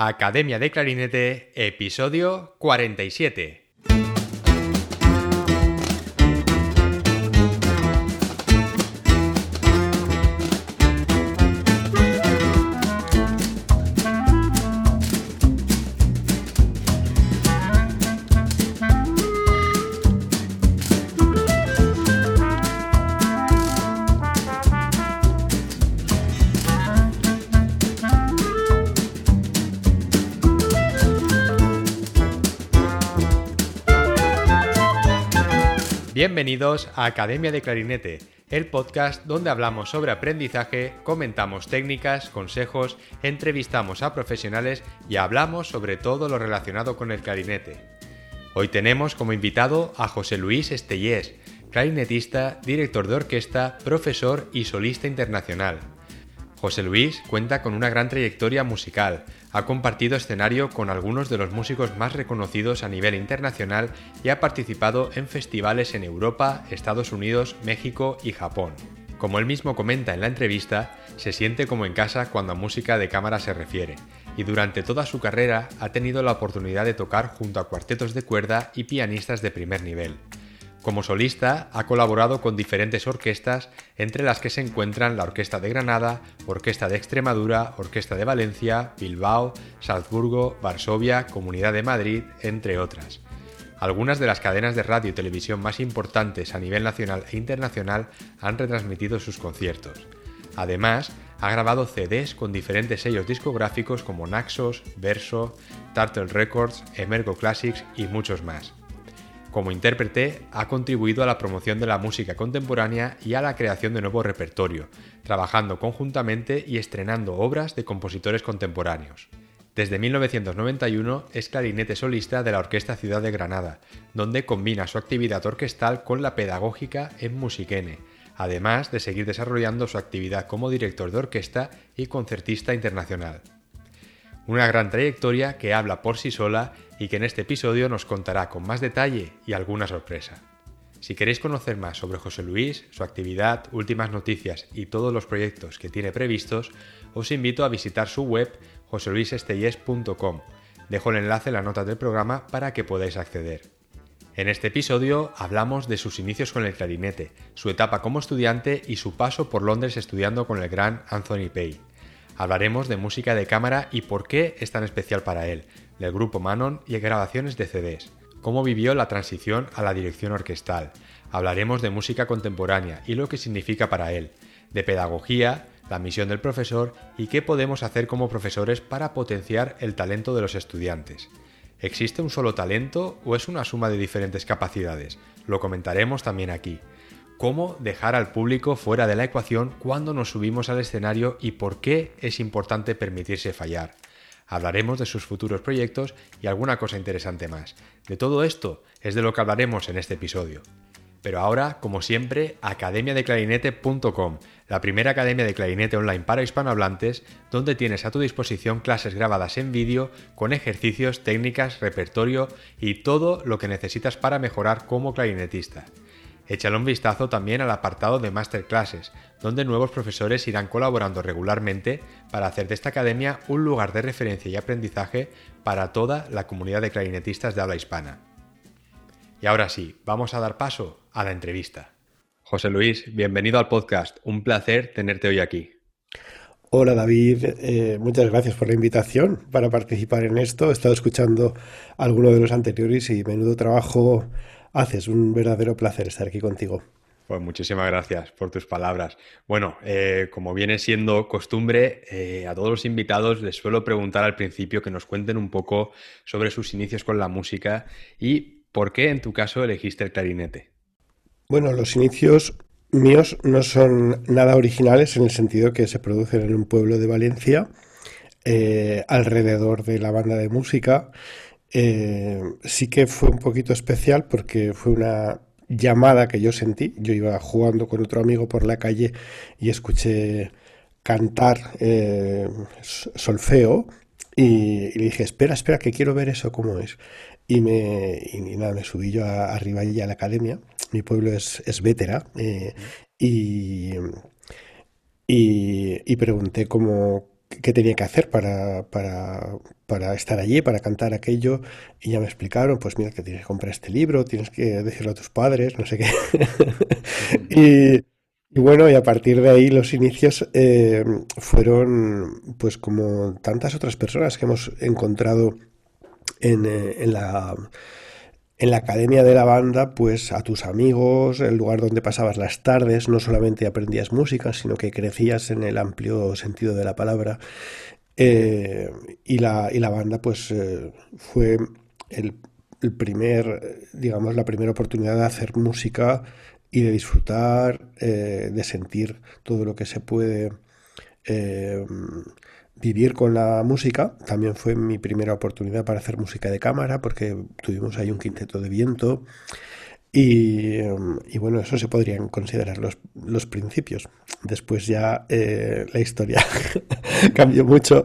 Academia de Clarinete, episodio 47. Bienvenidos a Academia de Clarinete, el podcast donde hablamos sobre aprendizaje, comentamos técnicas, consejos, entrevistamos a profesionales y hablamos sobre todo lo relacionado con el clarinete. Hoy tenemos como invitado a José Luis Estellés, clarinetista, director de orquesta, profesor y solista internacional. José Luis cuenta con una gran trayectoria musical, ha compartido escenario con algunos de los músicos más reconocidos a nivel internacional y ha participado en festivales en Europa, Estados Unidos, México y Japón. Como él mismo comenta en la entrevista, se siente como en casa cuando a música de cámara se refiere, y durante toda su carrera ha tenido la oportunidad de tocar junto a cuartetos de cuerda y pianistas de primer nivel. Como solista ha colaborado con diferentes orquestas, entre las que se encuentran la Orquesta de Granada, Orquesta de Extremadura, Orquesta de Valencia, Bilbao, Salzburgo, Varsovia, Comunidad de Madrid, entre otras. Algunas de las cadenas de radio y televisión más importantes a nivel nacional e internacional han retransmitido sus conciertos. Además, ha grabado CDs con diferentes sellos discográficos como Naxos, Verso, Turtle Records, Emergo Classics y muchos más. Como intérprete, ha contribuido a la promoción de la música contemporánea y a la creación de nuevo repertorio, trabajando conjuntamente y estrenando obras de compositores contemporáneos. Desde 1991 es clarinete solista de la Orquesta Ciudad de Granada, donde combina su actividad orquestal con la pedagógica en Musiquene, además de seguir desarrollando su actividad como director de orquesta y concertista internacional. Una gran trayectoria que habla por sí sola y que en este episodio nos contará con más detalle y alguna sorpresa. Si queréis conocer más sobre José Luis, su actividad, últimas noticias y todos los proyectos que tiene previstos, os invito a visitar su web joseluisestelles.com. Dejo el enlace en la nota del programa para que podáis acceder. En este episodio hablamos de sus inicios con el clarinete, su etapa como estudiante y su paso por Londres estudiando con el gran Anthony Pay. Hablaremos de música de cámara y por qué es tan especial para él, del grupo Manon y grabaciones de CDs, cómo vivió la transición a la dirección orquestal. Hablaremos de música contemporánea y lo que significa para él, de pedagogía, la misión del profesor y qué podemos hacer como profesores para potenciar el talento de los estudiantes. ¿Existe un solo talento o es una suma de diferentes capacidades? Lo comentaremos también aquí cómo dejar al público fuera de la ecuación cuando nos subimos al escenario y por qué es importante permitirse fallar. Hablaremos de sus futuros proyectos y alguna cosa interesante más. De todo esto es de lo que hablaremos en este episodio. Pero ahora, como siempre, academiadeclarinete.com, la primera academia de clarinete online para hispanohablantes, donde tienes a tu disposición clases grabadas en vídeo con ejercicios, técnicas, repertorio y todo lo que necesitas para mejorar como clarinetista. Échale un vistazo también al apartado de Masterclasses, donde nuevos profesores irán colaborando regularmente para hacer de esta academia un lugar de referencia y aprendizaje para toda la comunidad de clarinetistas de habla hispana. Y ahora sí, vamos a dar paso a la entrevista. José Luis, bienvenido al podcast. Un placer tenerte hoy aquí. Hola David, eh, muchas gracias por la invitación para participar en esto. He estado escuchando alguno de los anteriores y menudo trabajo haces. Un verdadero placer estar aquí contigo. Pues muchísimas gracias por tus palabras. Bueno, eh, como viene siendo costumbre, eh, a todos los invitados les suelo preguntar al principio que nos cuenten un poco sobre sus inicios con la música y por qué en tu caso elegiste el clarinete. Bueno, los inicios míos no son nada originales en el sentido que se producen en un pueblo de Valencia, eh, alrededor de la banda de música eh, sí que fue un poquito especial porque fue una llamada que yo sentí. Yo iba jugando con otro amigo por la calle y escuché cantar eh, solfeo y, le dije, espera, espera, que quiero ver eso cómo es. Y, me, nada, me subí yo arriba allí a la academia. Mi pueblo es, es Vétera. Eh, y, y, pregunté cómo, qué tenía que hacer para, para, estar allí, para cantar aquello, y ya me explicaron, pues mira, que tienes que comprar este libro, tienes que decirlo a tus padres, no sé qué. y, bueno, y a partir de ahí los inicios eh, fueron, pues como tantas otras personas que hemos encontrado en, eh, en la en la academia de la banda, pues a tus amigos, el lugar donde pasabas las tardes, no solamente aprendías música, sino que crecías en el amplio sentido de la palabra. Eh, y, la, y, la, banda, pues eh, fue el, primer, digamos, la primera oportunidad de hacer música y de disfrutar, eh, de sentir todo lo que se puede vivir con la música. También fue mi primera oportunidad para hacer música de cámara porque tuvimos ahí un quinteto de viento. Y, bueno, eso se podrían considerar los, los principios. Después ya eh, la historia cambió mucho,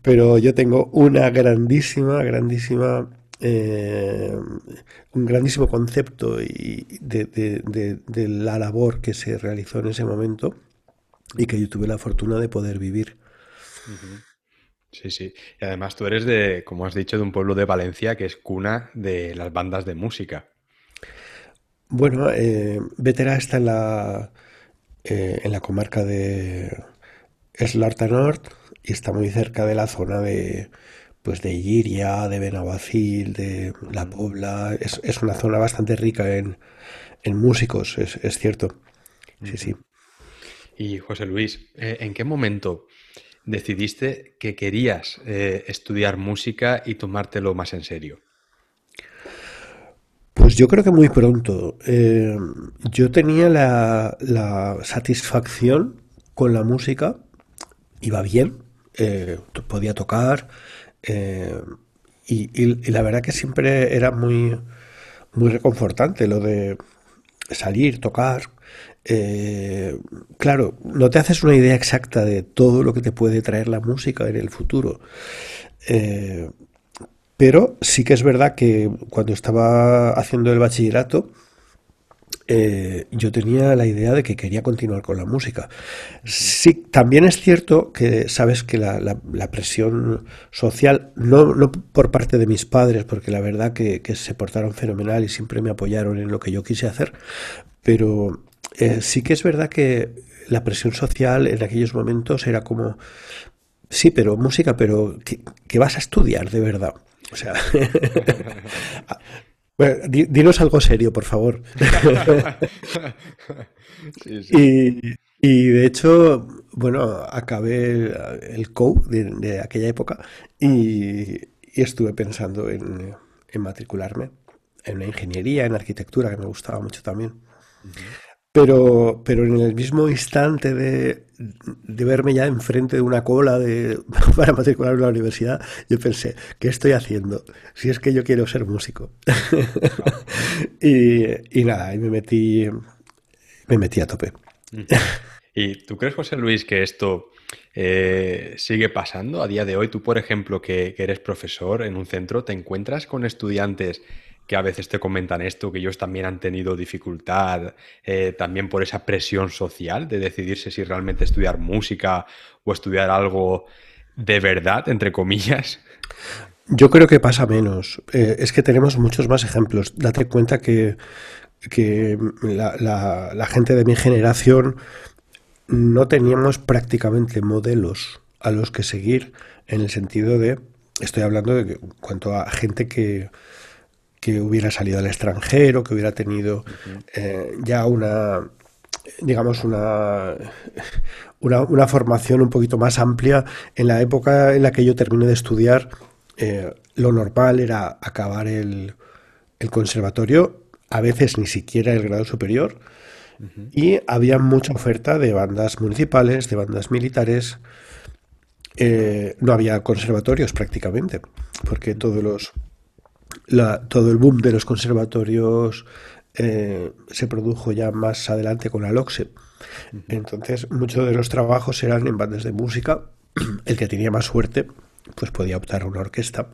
pero yo tengo una grandísima, grandísima, eh, un grandísimo concepto y de, de, la labor que se realizó en ese momento y que yo tuve la fortuna de poder vivir. Sí, sí. Y además tú eres de, como has dicho, de un pueblo de Valencia que es cuna de las bandas de música. Bueno, eh, Vetera está en la, eh, en la comarca de Eslarta Nord y está muy cerca de la zona de, pues de Iria, de Benavacil, de La Pobla. Es, es una zona bastante rica en, en músicos, es, es, cierto. Sí, sí. Y José Luis, eh, ¿en qué momento decidiste que querías eh, estudiar música y tomártelo más en serio? Pues yo creo que muy pronto. Eh, yo tenía la, satisfacción con la música, iba bien, eh, podía tocar, y, y, la verdad que siempre era muy, muy reconfortante lo de salir, tocar, eh, claro, no te haces una idea exacta de todo lo que te puede traer la música en el futuro. Eh, pero sí que es verdad que cuando estaba haciendo el bachillerato, eh, yo tenía la idea de que quería continuar con la música. Sí, también es cierto que sabes que la, presión social, no, no, por parte de mis padres, porque la verdad que, que, se portaron fenomenal y siempre me apoyaron en lo que yo quise hacer, pero eh, sí que es verdad que la presión social en aquellos momentos era como, sí, pero música, pero que, vas a estudiar de verdad. O sea, bueno, dinos algo serio, por favor. Y, de hecho, bueno, acabé el COU de, aquella época y, estuve pensando en, matricularme en una ingeniería, en arquitectura, que me gustaba mucho también. Pero, pero en el mismo instante de, verme ya enfrente de una cola de, para matricular en la universidad, yo pensé, ¿qué estoy haciendo? Si es que yo quiero ser músico. y, nada, y me metí, me metí a tope. ¿Y tú crees, José Luis, que esto eh, sigue pasando a día de hoy? Tú, por ejemplo, que eres profesor en un centro, ¿te encuentras con estudiantes que a veces te comentan esto, que ellos también han tenido dificultad, eh, también por esa presión social de decidirse si realmente estudiar música o estudiar algo de verdad, entre comillas. Yo creo que pasa menos. Eh, es que tenemos muchos más ejemplos. Date cuenta que, la, gente de mi generación no teníamos prácticamente modelos a los que seguir en el sentido de, estoy hablando de cuanto a gente que, que hubiera salido al extranjero, que hubiera tenido eh, ya una, digamos, una, una, formación un poquito más amplia. En la época en la que yo terminé de estudiar, eh, lo normal era acabar el, el, conservatorio, a veces ni siquiera el grado superior, y había mucha oferta de bandas municipales, de bandas militares. Eh, no había conservatorios prácticamente, porque todos los todo el boom de los conservatorios eh, se produjo ya más adelante con la LOXE. Entonces, muchos de los trabajos eran en bandas de música. El que tenía más suerte, pues podía optar a una orquesta.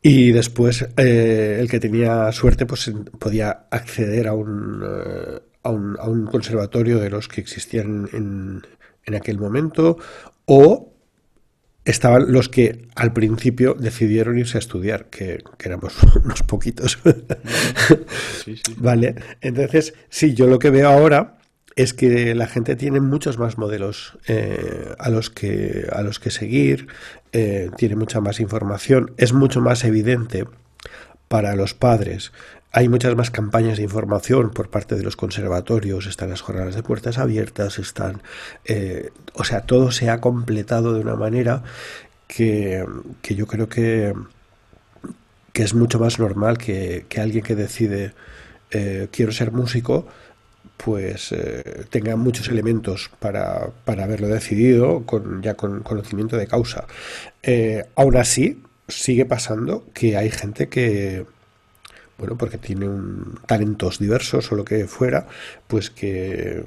Y después, eh, el que tenía suerte, pues podía acceder a un, eh, a un, a un conservatorio de los que existían en, en aquel momento o estaban los que al principio decidieron irse a estudiar, que, éramos unos poquitos. Vale, entonces, sí, yo lo que veo ahora es que la gente tiene muchos más modelos eh, a, los que, a los que seguir, eh, tiene mucha más información, es mucho más evidente para los padres. Hay muchas más campañas de información por parte de los conservatorios, están las jornadas de puertas abiertas, están... Eh, o sea, todo se ha completado de una manera que, yo creo que, que es mucho más normal que, alguien que decide quiero ser músico, pues eh, tenga muchos elementos para, para, haberlo decidido con, ya con conocimiento de causa. Eh, aún así, sigue pasando que hay gente que, bueno, porque tiene un, talentos diversos o lo que fuera, pues que,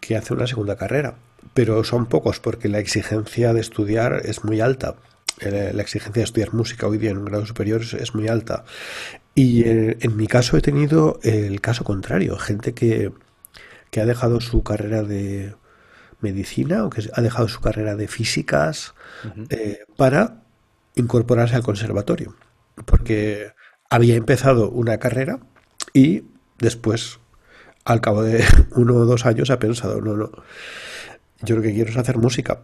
que hace una segunda carrera. Pero son pocos porque la exigencia de estudiar es muy alta. Eh, la exigencia de estudiar música hoy día en un grado superior es muy alta. Y en, mi caso he tenido el caso contrario, gente que, ha dejado su carrera de medicina o que ha dejado su carrera de físicas eh, para incorporarse al conservatorio, porque había empezado una carrera y después, al cabo de uno o dos años, ha pensado, no, no, yo lo que quiero es hacer música.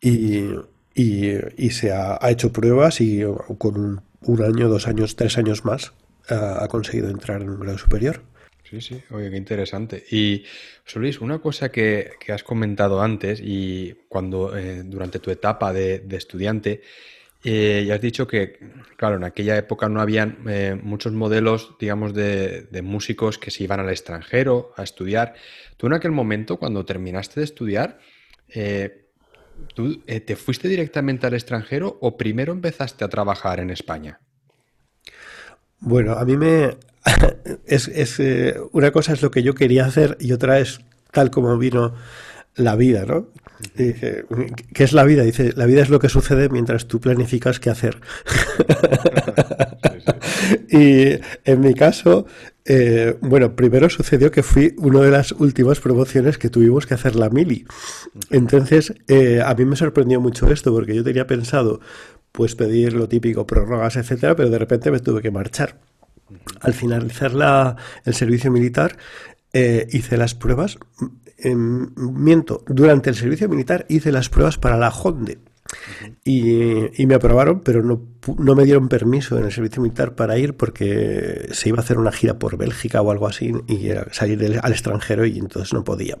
y, y, se ha, ha, hecho pruebas y con un un año, dos años, tres años más ha, conseguido entrar en un grado superior. Sí, sí, oye, qué interesante. Y, Luis, una cosa que, has comentado antes y cuando eh, durante tu etapa de, estudiante, eh, ya has dicho que, claro, en aquella época no habían eh, muchos modelos, digamos, de, músicos que se iban al extranjero a estudiar. Tú en aquel momento, cuando terminaste de estudiar, ¿Tú eh, te fuiste directamente al extranjero o primero empezaste a trabajar en España? Bueno, a mí me... es, eh, una cosa es lo que yo quería hacer y otra es tal como vino la vida, ¿no? ¿Qué es la vida? Dice, la vida es lo que sucede mientras tú planificas qué hacer. y en mi caso, eh, bueno, primero sucedió que fui una de las últimas promociones que tuvimos que hacer la mili. Entonces, eh, a mí me sorprendió mucho esto porque yo tenía pensado pues pedir lo típico, prórrogas, etcétera, pero de repente me tuve que marchar. Al finalizar la, el servicio militar, eh, hice las pruebas. Miento, durante el servicio militar hice las pruebas para la HONDE y, me aprobaron, pero no, no, me dieron permiso en el servicio militar para ir porque se iba a hacer una gira por Bélgica o algo así y era salir al extranjero y entonces no podía.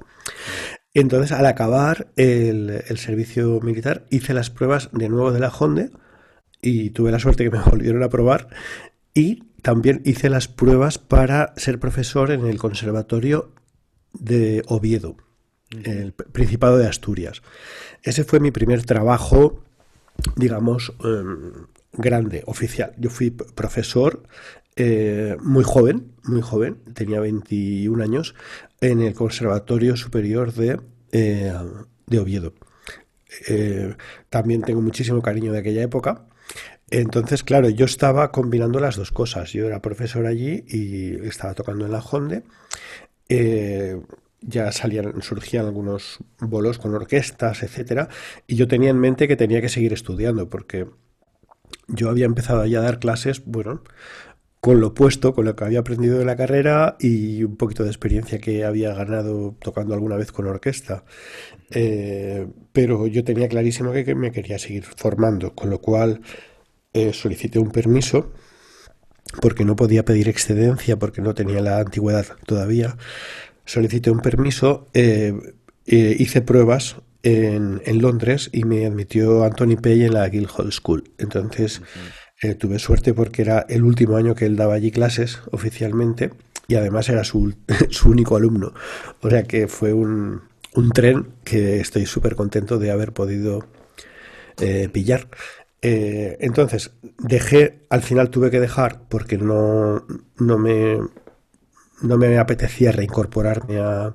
Entonces, al acabar el, servicio militar, hice las pruebas de nuevo de la Honda y tuve la suerte que me volvieron a aprobar y también hice las pruebas para ser profesor en el Conservatorio de Oviedo el Principado de Asturias. Ese fue mi primer trabajo, digamos, em, grande, oficial. Yo fui profesor eh, muy joven, muy joven, tenía 21 años, en el Conservatorio Superior de, eh, de Oviedo. Eh, también tengo muchísimo cariño de aquella época. Entonces, claro, yo estaba combinando las dos cosas. Yo era profesor allí y estaba tocando en la Honde ya salían, surgían algunos bolos con orquestas, etcétera, y yo tenía en mente que tenía que seguir estudiando, porque yo había empezado ya a dar clases, bueno, con lo opuesto, con lo que había aprendido de la carrera y un poquito de experiencia que había ganado tocando alguna vez con orquesta. Eh, pero yo tenía clarísimo que me quería seguir formando, con lo cual eh, solicité un permiso porque no podía pedir excedencia porque no tenía la antigüedad todavía solicité un permiso, eh, eh, hice pruebas en, Londres y me admitió Anthony Pay en la Guildhall School. Entonces eh, tuve suerte porque era el último año que él daba allí clases oficialmente y además era su, único alumno. O sea que fue un, tren que estoy súper contento de haber podido pillar. Entonces, dejé, al final tuve que dejar porque no, no me no me apetecía reincorporarme a,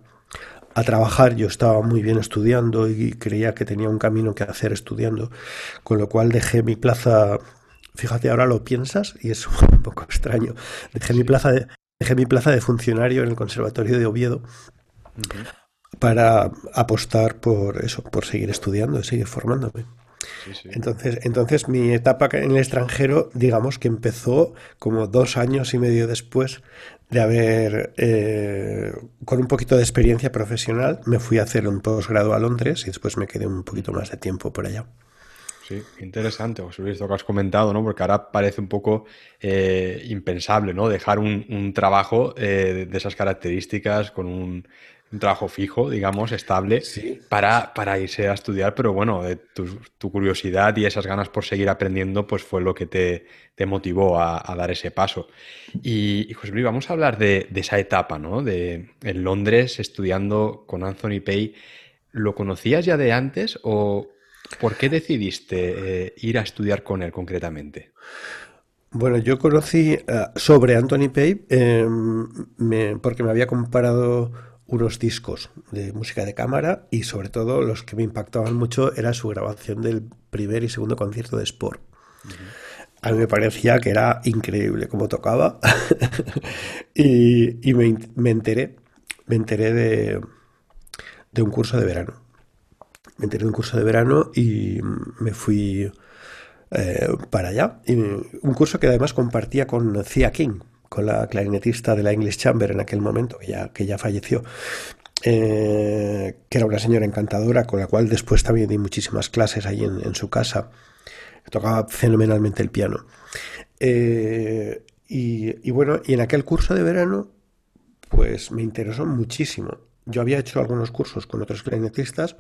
trabajar. Yo estaba muy bien estudiando y creía que tenía un camino que hacer estudiando, con lo cual dejé mi plaza. Fíjate, ahora lo piensas y es un poco extraño. Dejé mi plaza de, dejé mi plaza de funcionario en el Conservatorio de Oviedo para apostar por eso, por seguir estudiando, seguir formándome. Entonces, entonces mi etapa en el extranjero, digamos que empezó como dos años y medio después de haber, eh, con un poquito de experiencia profesional, me fui a hacer un posgrado a Londres y después me quedé un poquito más de tiempo por allá. Sí, interesante, José Luis, lo que has comentado, ¿no? Porque ahora parece un poco eh, impensable, ¿no? Dejar un, trabajo eh, de esas características con un un trabajo fijo, digamos, estable, para, para, irse a estudiar, pero bueno, tu, curiosidad y esas ganas por seguir aprendiendo, pues fue lo que te, motivó a, dar ese paso. Y, José Luis, vamos a hablar de, esa etapa, ¿no? De en Londres estudiando con Anthony Pay. ¿Lo conocías ya de antes o por qué decidiste eh, ir a estudiar con él concretamente? Bueno, yo conocí eh, sobre Anthony Pay em, porque me había comparado unos discos de música de cámara y sobre todo los que me impactaban mucho era su grabación del primer y segundo concierto de Sport. A mí me parecía que era increíble cómo tocaba y, me, enteré, me enteré de, de, un curso de verano. Me enteré de un curso de verano y me fui eh, para allá. Y un curso que además compartía con Cia King, con la clarinetista de la English Chamber en aquel momento, que ya, que ya falleció, eh, que era una señora encantadora, con la cual después también di muchísimas clases ahí en, su casa. Tocaba fenomenalmente el piano. Eh, y, bueno, y en aquel curso de verano, pues me interesó muchísimo. Yo había hecho algunos cursos con otros clarinetistas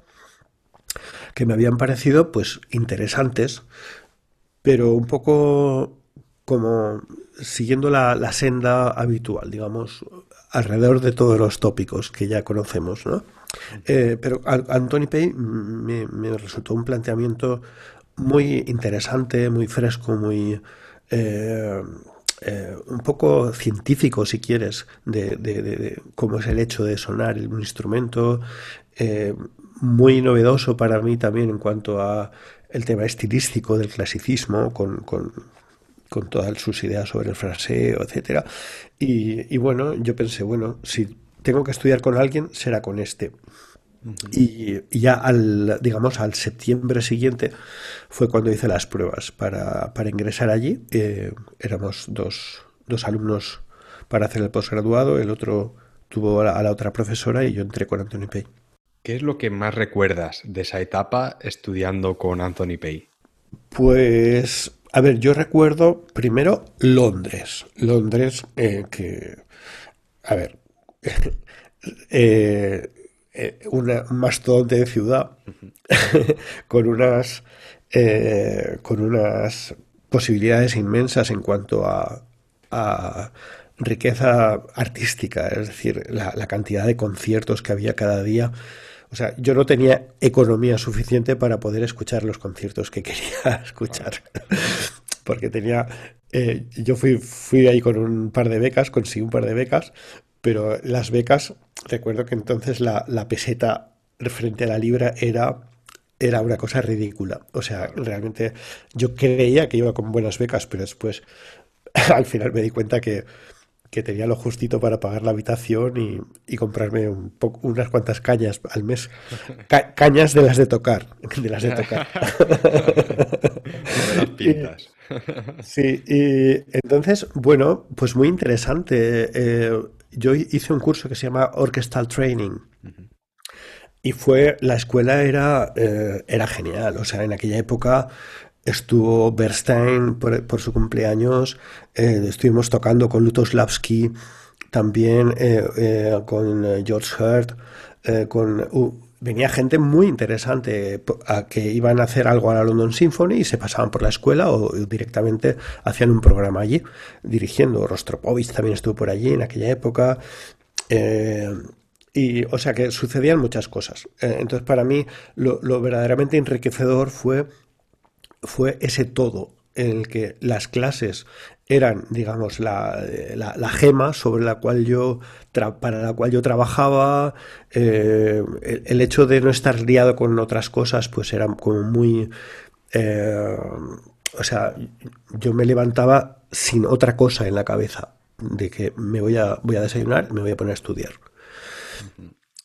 que me habían parecido pues interesantes, pero un poco como siguiendo la, senda habitual, digamos, alrededor de todos los tópicos que ya conocemos, ¿no? Eh, pero Anthony Pay me, resultó un planteamiento muy interesante, muy fresco, muy... Eh, eh, un poco científico, si quieres, de, cómo es el hecho de sonar un instrumento, muy novedoso para mí también en cuanto a el tema estilístico del clasicismo, con todas sus ideas sobre el fraseo, etcétera. Y, bueno, yo pensé, bueno, si tengo que estudiar con alguien, será con este. y, ya al, digamos, al septiembre siguiente fue cuando hice las pruebas para, ingresar allí. Eh, éramos dos, dos, alumnos para hacer el posgraduado, el otro tuvo a la, otra profesora y yo entré con Anthony Pay. ¿Qué es lo que más recuerdas de esa etapa estudiando con Anthony Pay? Pues a ver, yo recuerdo primero Londres. Londres, eh, que. A ver. Eh, eh, una, un mastodonte de ciudad con unas. con unas posibilidades inmensas en cuanto a, riqueza artística, es decir, la, cantidad de conciertos que había cada día o sea, yo no tenía economía suficiente para poder escuchar los conciertos que quería escuchar. Porque tenía. Eh, yo fui, fui ahí con un par de becas, conseguí un par de becas, pero las becas, recuerdo que entonces la, la peseta frente a la libra era era una cosa ridícula. O sea, realmente yo creía que iba con buenas becas, pero después al final me di cuenta que que tenía lo justito para pagar la habitación y, comprarme un unas cuantas cañas al mes. cañas de las de tocar, de las de tocar. sí, y entonces, bueno, pues muy interesante. Eh, yo hice un curso que se llama Orchestral Training. Y fue, la escuela era, eh, era genial, o sea, en aquella época estuvo Bernstein por, su cumpleaños, eh, estuvimos tocando con Lutoslavski, también eh, eh, con George Hurt, con... venía gente muy interesante a que iban a hacer algo a la London Symphony y se pasaban por la escuela o directamente hacían un programa allí, dirigiendo. Rostropovich también estuvo por allí en aquella época. y, o sea que sucedían muchas cosas. entonces, para mí, lo verdaderamente enriquecedor fue fue ese todo en el que las clases eran, digamos, la, la, gema sobre la cual yo para la cual yo trabajaba, eh, el, hecho de no estar liado con otras cosas, pues era como muy, eh, o sea, yo me levantaba sin otra cosa en la cabeza, de que me voy a, voy a desayunar, me voy a poner a estudiar.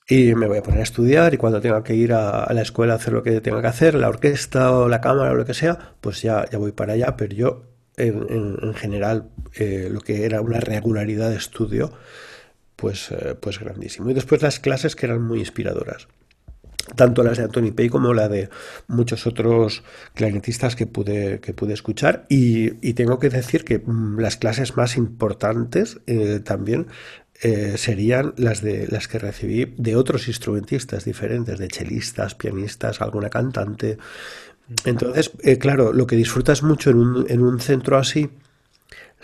Y me voy a poner a estudiar y cuando tenga que ir a, la escuela a hacer lo que tenga que hacer, la orquesta o la cámara o lo que sea, pues ya, ya voy para allá, pero yo en, general eh, lo que era una regularidad de estudio, pues, eh, pues grandísimo. Y después las clases que eran muy inspiradoras tanto las de Anthony Pay como la de muchos otros clarinetistas que pude, que pude escuchar. Y, tengo que decir que mm, las clases más importantes eh, también eh, serían las de las que recibí de otros instrumentistas diferentes, de chelistas, pianistas, alguna cantante. Entonces, eh, claro, lo que disfrutas mucho en un, en un centro así,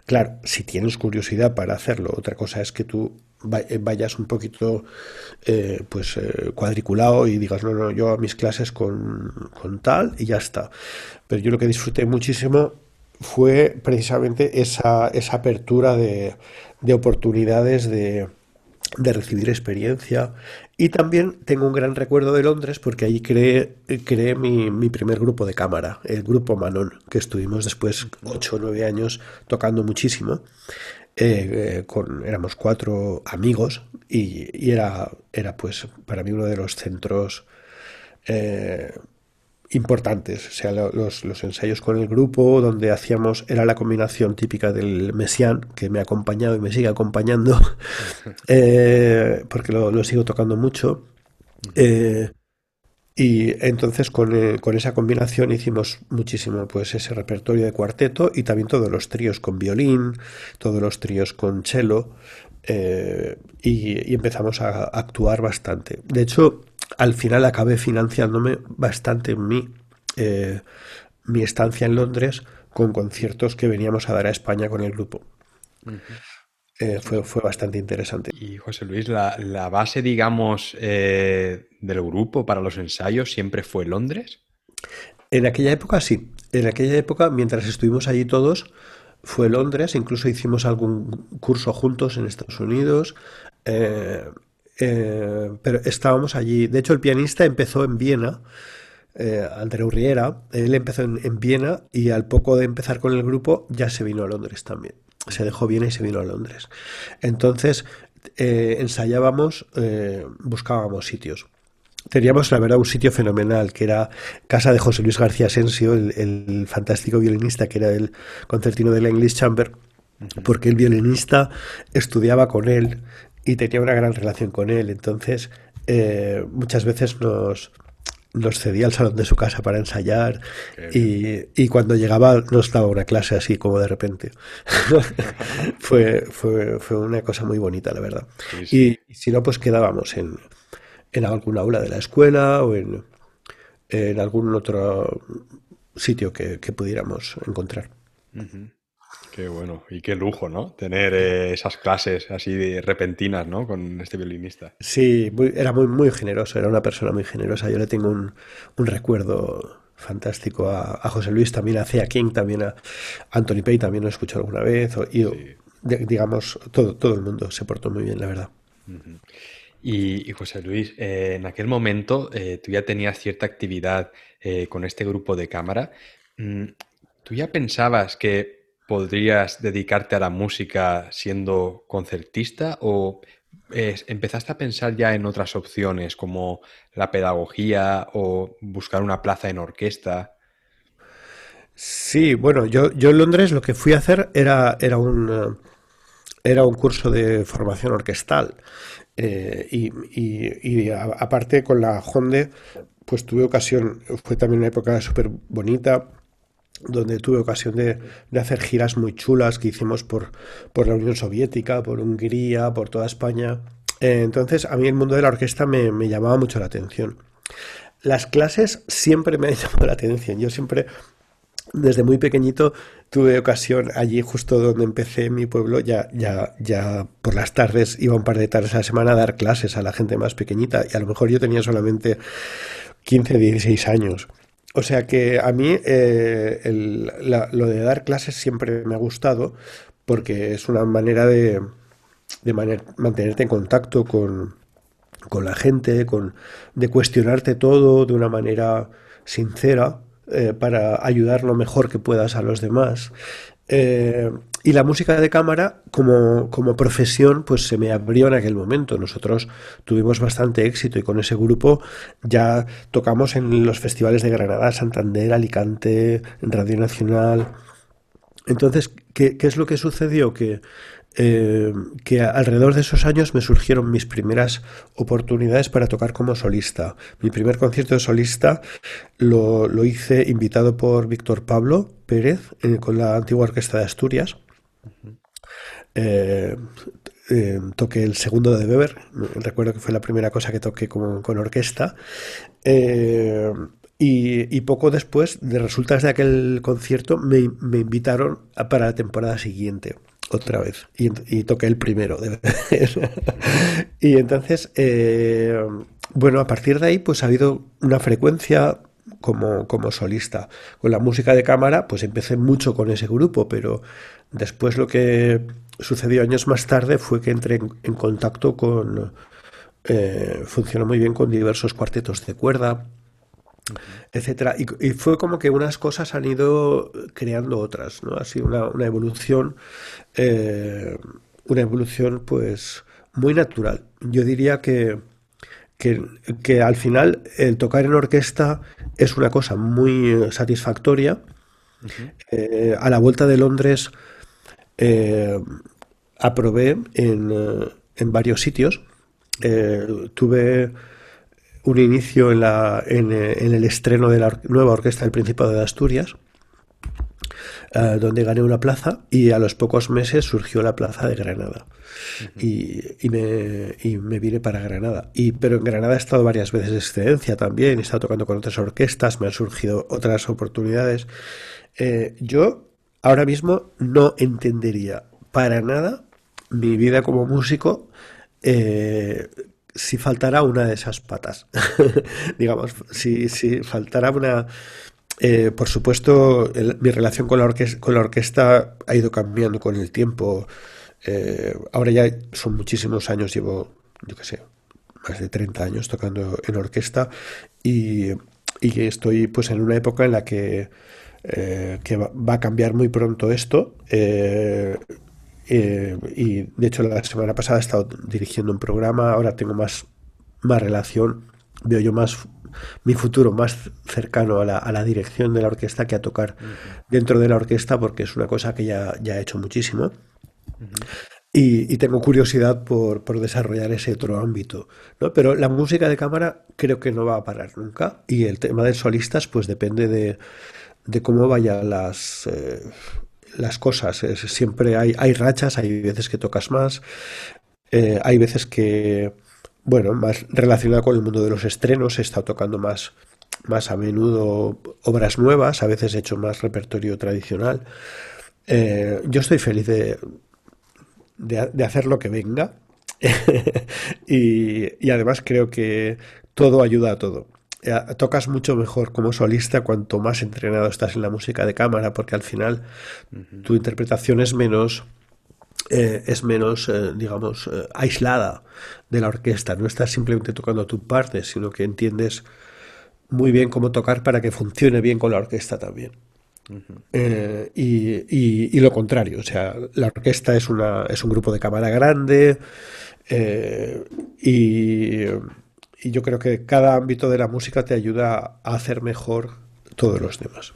claro, si tienes curiosidad para hacerlo, otra cosa es que tú eh, vayas un poquito pues cuadriculado y digas, no, no, yo a mis clases con, tal y ya está. Pero yo lo que disfruté muchísimo fue precisamente esa, esa apertura de, de oportunidades de, de, recibir experiencia. Y también tengo un gran recuerdo de Londres porque allí creé, creé mi, mi, primer grupo de cámara, el grupo Manon, que estuvimos después 8 o 9 años tocando muchísimo. Eh, con, éramos cuatro amigos y, era, era pues para mí uno de los centros eh, importantes. O sea, los, los, ensayos con el grupo, donde hacíamos, era la combinación típica del Messiaen, que me ha acompañado y me sigue acompañando, eh, porque lo, lo, sigo tocando mucho. Y entonces eh, con, esa combinación hicimos muchísimo pues ese repertorio de cuarteto y también todos los tríos con violín, todos los tríos con cello eh, y, empezamos a, actuar bastante. De hecho, al final acabé financiándome bastante mi, eh, mi estancia en Londres con conciertos que veníamos a dar a España con el grupo. Eh, fue, fue, bastante interesante. Y José Luis, la, la base, digamos, eh, del grupo para los ensayos siempre fue Londres. En aquella época sí. En aquella época, mientras estuvimos allí todos, fue Londres. Incluso hicimos algún curso juntos en Estados Unidos. Eh, pero estábamos allí. De hecho, el pianista empezó en Viena. Andreu Riera, él empezó en, en Viena y al poco de empezar con el grupo ya se vino a Londres también se dejó bien y se vino a Londres. Entonces eh, ensayábamos, eh, buscábamos sitios. Teníamos, la verdad, un sitio fenomenal, que era casa de José Luis García Asensio, el, fantástico violinista que era el concertino de la English Chamber, porque el violinista estudiaba con él y tenía una gran relación con él. Entonces, eh, muchas veces nos, nos cedía al salón de su casa para ensayar y, cuando llegaba nos daba una clase así como de repente. fue, fue, fue, una cosa muy bonita, la verdad. Y, si no, pues quedábamos en, en algún aula de la escuela o en, en algún otro sitio que, pudiéramos encontrar. Qué bueno y qué lujo, ¿no? Tener eh, esas clases así repentinas, ¿no? Con este violinista. Sí, era muy, muy generoso, era una persona muy generosa. Yo le tengo un, recuerdo fantástico a, José Luis, también a Cea King, también a Anthony Pay, también lo he escuchado alguna vez. y, digamos, todo, todo el mundo se portó muy bien, la verdad. y, José Luis, eh, en aquel momento eh, tú ya tenías cierta actividad con este grupo de cámara. Mm, ¿Tú ya pensabas que podrías dedicarte a la música siendo concertista o empezaste a pensar ya en otras opciones como la pedagogía o buscar una plaza en orquesta? Sí, bueno, yo, en Londres lo que fui a hacer era, era, un, era un curso de formación orquestal. Eh, y, aparte con la Honde, pues tuve ocasión, fue también una época súper bonita donde tuve ocasión de, hacer giras muy chulas que hicimos por, por, la Unión Soviética, por Hungría, por toda España. Eh, entonces a mí el mundo de la orquesta me, me, llamaba mucho la atención. Las clases siempre me han llamado la atención. Yo siempre, desde muy pequeñito, tuve ocasión allí justo donde empecé mi pueblo, ya, ya, ya por las tardes, iba un par de tardes a la semana a dar clases a la gente más pequeñita y a lo mejor yo tenía solamente 15, 16 años. O sea que a mí eh, lo de dar clases siempre me ha gustado porque es una manera de, mantenerte en contacto con, la gente, con, de cuestionarte todo de una manera sincera eh, para ayudar lo mejor que puedas a los demás. Eh, y la música de cámara, como, como, profesión, pues se me abrió en aquel momento. Nosotros tuvimos bastante éxito y con ese grupo ya tocamos en los festivales de Granada, Santander, Alicante, Radio Nacional. Entonces, ¿qué, qué es lo que sucedió? Que eh, que alrededor de esos años me surgieron mis primeras oportunidades para tocar como solista. Mi primer concierto de solista lo, hice invitado por Víctor Pablo Pérez eh, con la antigua Orquesta de Asturias. Eh, toqué el segundo de Weber, recuerdo que fue la primera cosa que toqué con, orquesta. Y, poco después, de resultas de aquel concierto, me, me invitaron para la temporada siguiente otra vez. Y, toqué el primero de y entonces eh, bueno a partir de ahí pues ha habido una frecuencia como, como solista. Con la música de cámara pues empecé mucho con ese grupo pero después lo que sucedió años más tarde fue que entré en, contacto con eh, funcionó muy bien con diversos cuartetos de cuerda etcétera. Y, fue como que unas cosas han ido creando otras, ¿no? Ha sido una, evolución, eh, una evolución pues muy natural. Yo diría que, que, al final el tocar en orquesta es una cosa muy satisfactoria. Eh, a la vuelta de Londres eh, aprobé en, en varios sitios. tuve un inicio en, la, en, eh, en, el estreno de la nueva orquesta del Principado de Asturias, eh, donde gané una plaza y a los pocos meses surgió la plaza de Granada. y, y, me, y, me, vine para Granada. Y, pero en Granada he estado varias veces de excedencia también, he estado tocando con otras orquestas, me han surgido otras oportunidades. Eh, yo ahora mismo no entendería para nada mi vida como músico eh, si faltara una de esas patas, digamos, si, si faltara una... Eh, por supuesto, mi relación con la, orquesta, con la orquesta ha ido cambiando con el tiempo. Eh, ahora ya son muchísimos años, llevo, yo qué sé, más de 30 años tocando en orquesta y, estoy pues en una época en la que, eh, que va, a cambiar muy pronto esto. Eh, y de hecho la semana pasada he estado dirigiendo un programa, ahora tengo más, más relación, veo yo más mi futuro más cercano a la, a la dirección de la orquesta que a tocar dentro de la orquesta porque es una cosa que ya, ya he hecho muchísimo. Y, tengo curiosidad por, por, desarrollar ese otro ámbito. ¿no? Pero la música de cámara creo que no va a parar nunca. Y el tema de solistas, pues depende de, de cómo vayan las, eh, las cosas. siempre hay, hay rachas, hay veces que tocas más, eh, hay veces que, bueno, más relacionado con el mundo de los estrenos, he estado tocando más, más a menudo obras nuevas, a veces he hecho más repertorio tradicional. Eh, yo estoy feliz de, de, hacer lo que venga y, y además creo que todo ayuda a todo. Eh, tocas mucho mejor como solista cuanto más entrenado estás en la música de cámara, porque al final tu interpretación es menos, eh, es menos, eh, digamos, aislada de la orquesta. No estás simplemente tocando tu parte, sino que entiendes muy bien cómo tocar para que funcione bien con la orquesta también. y, y, lo contrario, o sea, la orquesta es, una, es un grupo de cámara grande y y yo creo que cada ámbito de la música te ayuda a hacer mejor todos los demás.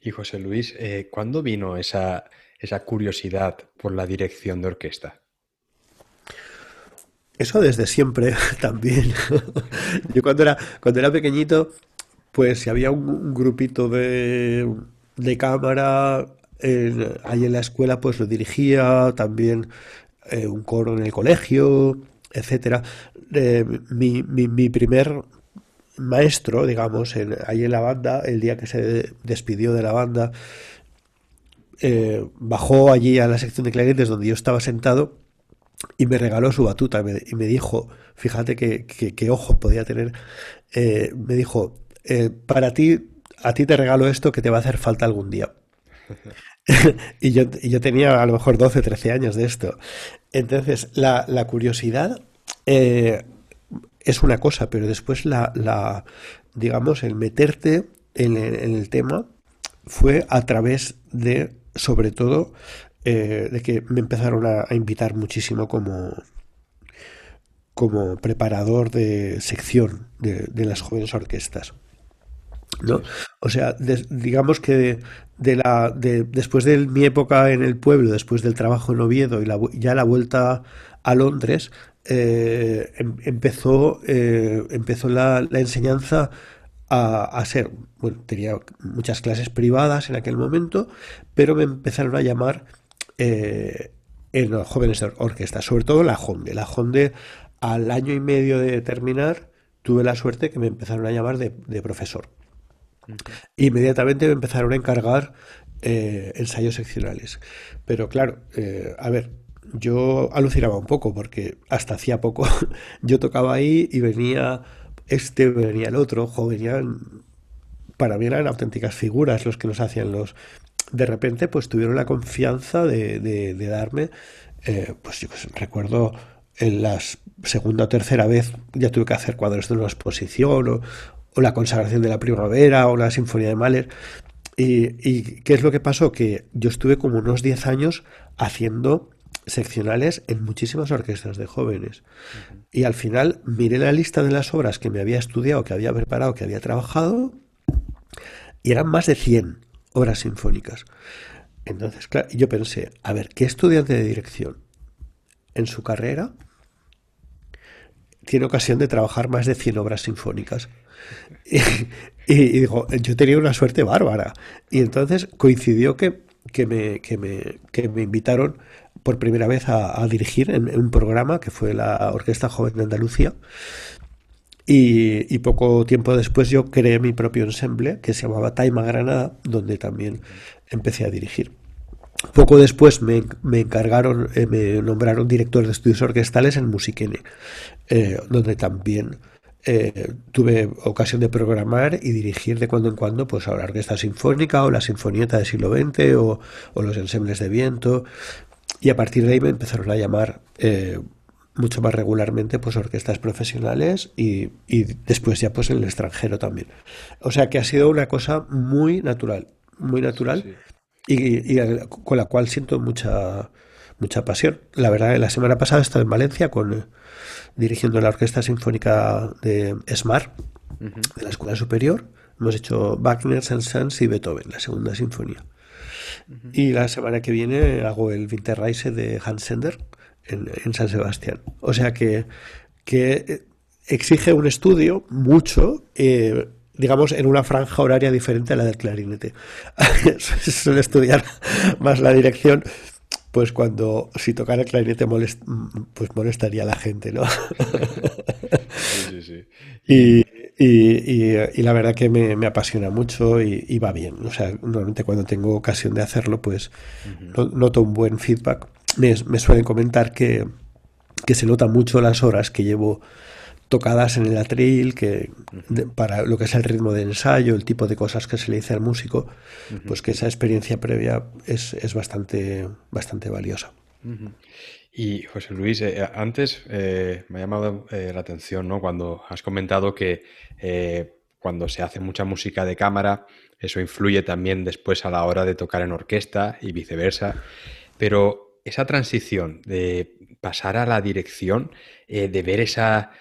Y José Luis, eh, ¿cuándo vino esa, esa curiosidad por la dirección de orquesta? Eso desde siempre también. Yo cuando era, cuando era pequeñito, pues si había un, grupito de, de cámara ahí en la escuela, pues lo dirigía, también eh, un coro en el colegio, etcétera. Eh, mi, mi, primer maestro, digamos, en, ahí en la banda, el día que se despidió de la banda, eh, bajó allí a la sección de clarinetes donde yo estaba sentado y me regaló su batuta y me, dijo, fíjate qué ojo podía tener, eh, me dijo, para ti, a ti te regalo esto que te va a hacer falta algún día. y, yo, y, yo, tenía a lo mejor 12, 13 años de esto. Entonces, la, curiosidad eh, es una cosa, pero después la, la, digamos, el meterte en, el tema fue a través de, sobre todo, eh, de que me empezaron a, invitar muchísimo como, como preparador de sección de, las jóvenes orquestas. ¿No? O sea, digamos que de, la, de, después de mi época en el pueblo, después del trabajo en Oviedo y la, ya la vuelta a Londres, eh, em, empezó, eh, empezó la, enseñanza a, ser, bueno, tenía muchas clases privadas en aquel momento, pero me empezaron a llamar eh, en los jóvenes de orquesta, sobre todo la Honde. La Honde, al año y medio de terminar, tuve la suerte que me empezaron a llamar de, profesor. Inmediatamente me empezaron a encargar ensayos seccionales. Pero claro, a ver, yo alucinaba un poco porque hasta hacía poco yo tocaba ahí y venía este, venía el otro, venían, para mí eran auténticas figuras los que nos hacían los... De repente pues tuvieron la confianza de, de, darme, eh, pues yo recuerdo en la segunda o tercera vez ya tuve que hacer cuadros de una exposición o, o la consagración de la primavera o la sinfonía de Mahler. Y, y, qué es lo que pasó? Que yo estuve como unos 10 años haciendo seccionales en muchísimas orquestas de jóvenes. Y al final miré la lista de las obras que me había estudiado, que había preparado, que había trabajado, y eran más de 100 obras sinfónicas. Entonces, claro, yo pensé, a ver, ¿qué estudiante de dirección en su carrera tiene ocasión de trabajar más de 100 obras sinfónicas? Y, digo, yo tenía una suerte bárbara. Y entonces coincidió que, que, me, que, me, que me invitaron por primera vez a, dirigir en, un programa que fue la Orquesta Joven de Andalucía. Y, poco tiempo después yo creé mi propio ensemble que se llamaba Taima Granada, donde también empecé a dirigir. Poco después me, encargaron, eh, me nombraron director de estudios orquestales en Musiquene, eh, donde también eh, tuve ocasión de programar y dirigir de cuando en cuando pues a la orquesta sinfónica o la sinfonieta del siglo XX o, o los ensembles de viento y a partir de ahí me empezaron a llamar eh, mucho más regularmente pues orquestas profesionales y, después ya pues en el extranjero también. O sea que ha sido una cosa muy natural, muy natural Y, con la cual siento mucha mucha pasión. La verdad, la semana pasada he estado en Valencia con dirigiendo la Orquesta Sinfónica de SMAR, de la Escuela Superior. Hemos hecho Wagner, Saint-Saëns y Beethoven, la segunda sinfonía. Y la semana que viene hago el Winterreise de Hans Sender en, San Sebastián. O sea que, que exige un estudio mucho, eh, digamos, en una franja horaria diferente a la del clarinete. Suele estudiar más la dirección, pues cuando si tocara el clarinete molest, pues molestaría a la gente, ¿no? Sí, sí, sí. Y, y, la verdad que me, apasiona mucho y, va bien. O sea, normalmente cuando tengo ocasión de hacerlo, pues noto un buen feedback. Me, suelen comentar que, se notan mucho las horas que llevo tocadas en el atril, que para lo que es el ritmo de ensayo, el tipo de cosas que se le dice al músico, pues que esa experiencia previa es, es bastante, bastante valiosa. Y José Luis, eh, antes eh, me ha llamado eh, la atención, ¿no? Cuando has comentado que cuando se hace mucha música de cámara, eso influye también después a la hora de tocar en orquesta y viceversa. Pero esa transición de pasar a la dirección, de ver esa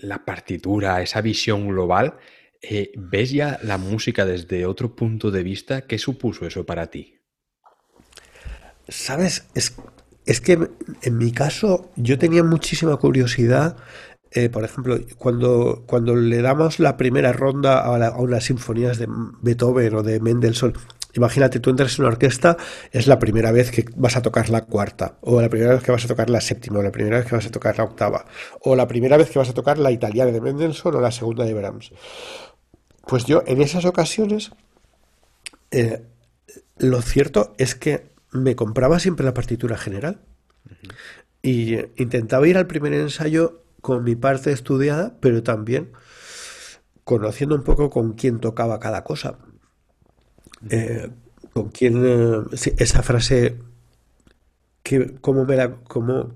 la partitura, esa visión global, ¿ves ya la música desde otro punto de vista? ¿Qué supuso eso para ti? Sabes, es, es que en mi caso yo tenía muchísima curiosidad. Eh, por ejemplo, cuando, cuando le damos la primera ronda a, unas sinfonías de Beethoven o de Mendelssohn, imagínate, tú entras en una orquesta, es la primera vez que vas a tocar la cuarta, o la primera vez que vas a tocar la séptima, o la primera vez que vas a tocar la octava, o la primera vez que vas a tocar la italiana de Mendelssohn o la segunda de Brahms. Pues yo en esas ocasiones, eh, lo cierto es que me compraba siempre la partitura general y intentaba ir al primer ensayo con mi parte estudiada, pero también conociendo un poco con quién tocaba cada cosa. Eh, con quién eh, esa frase que, cómo,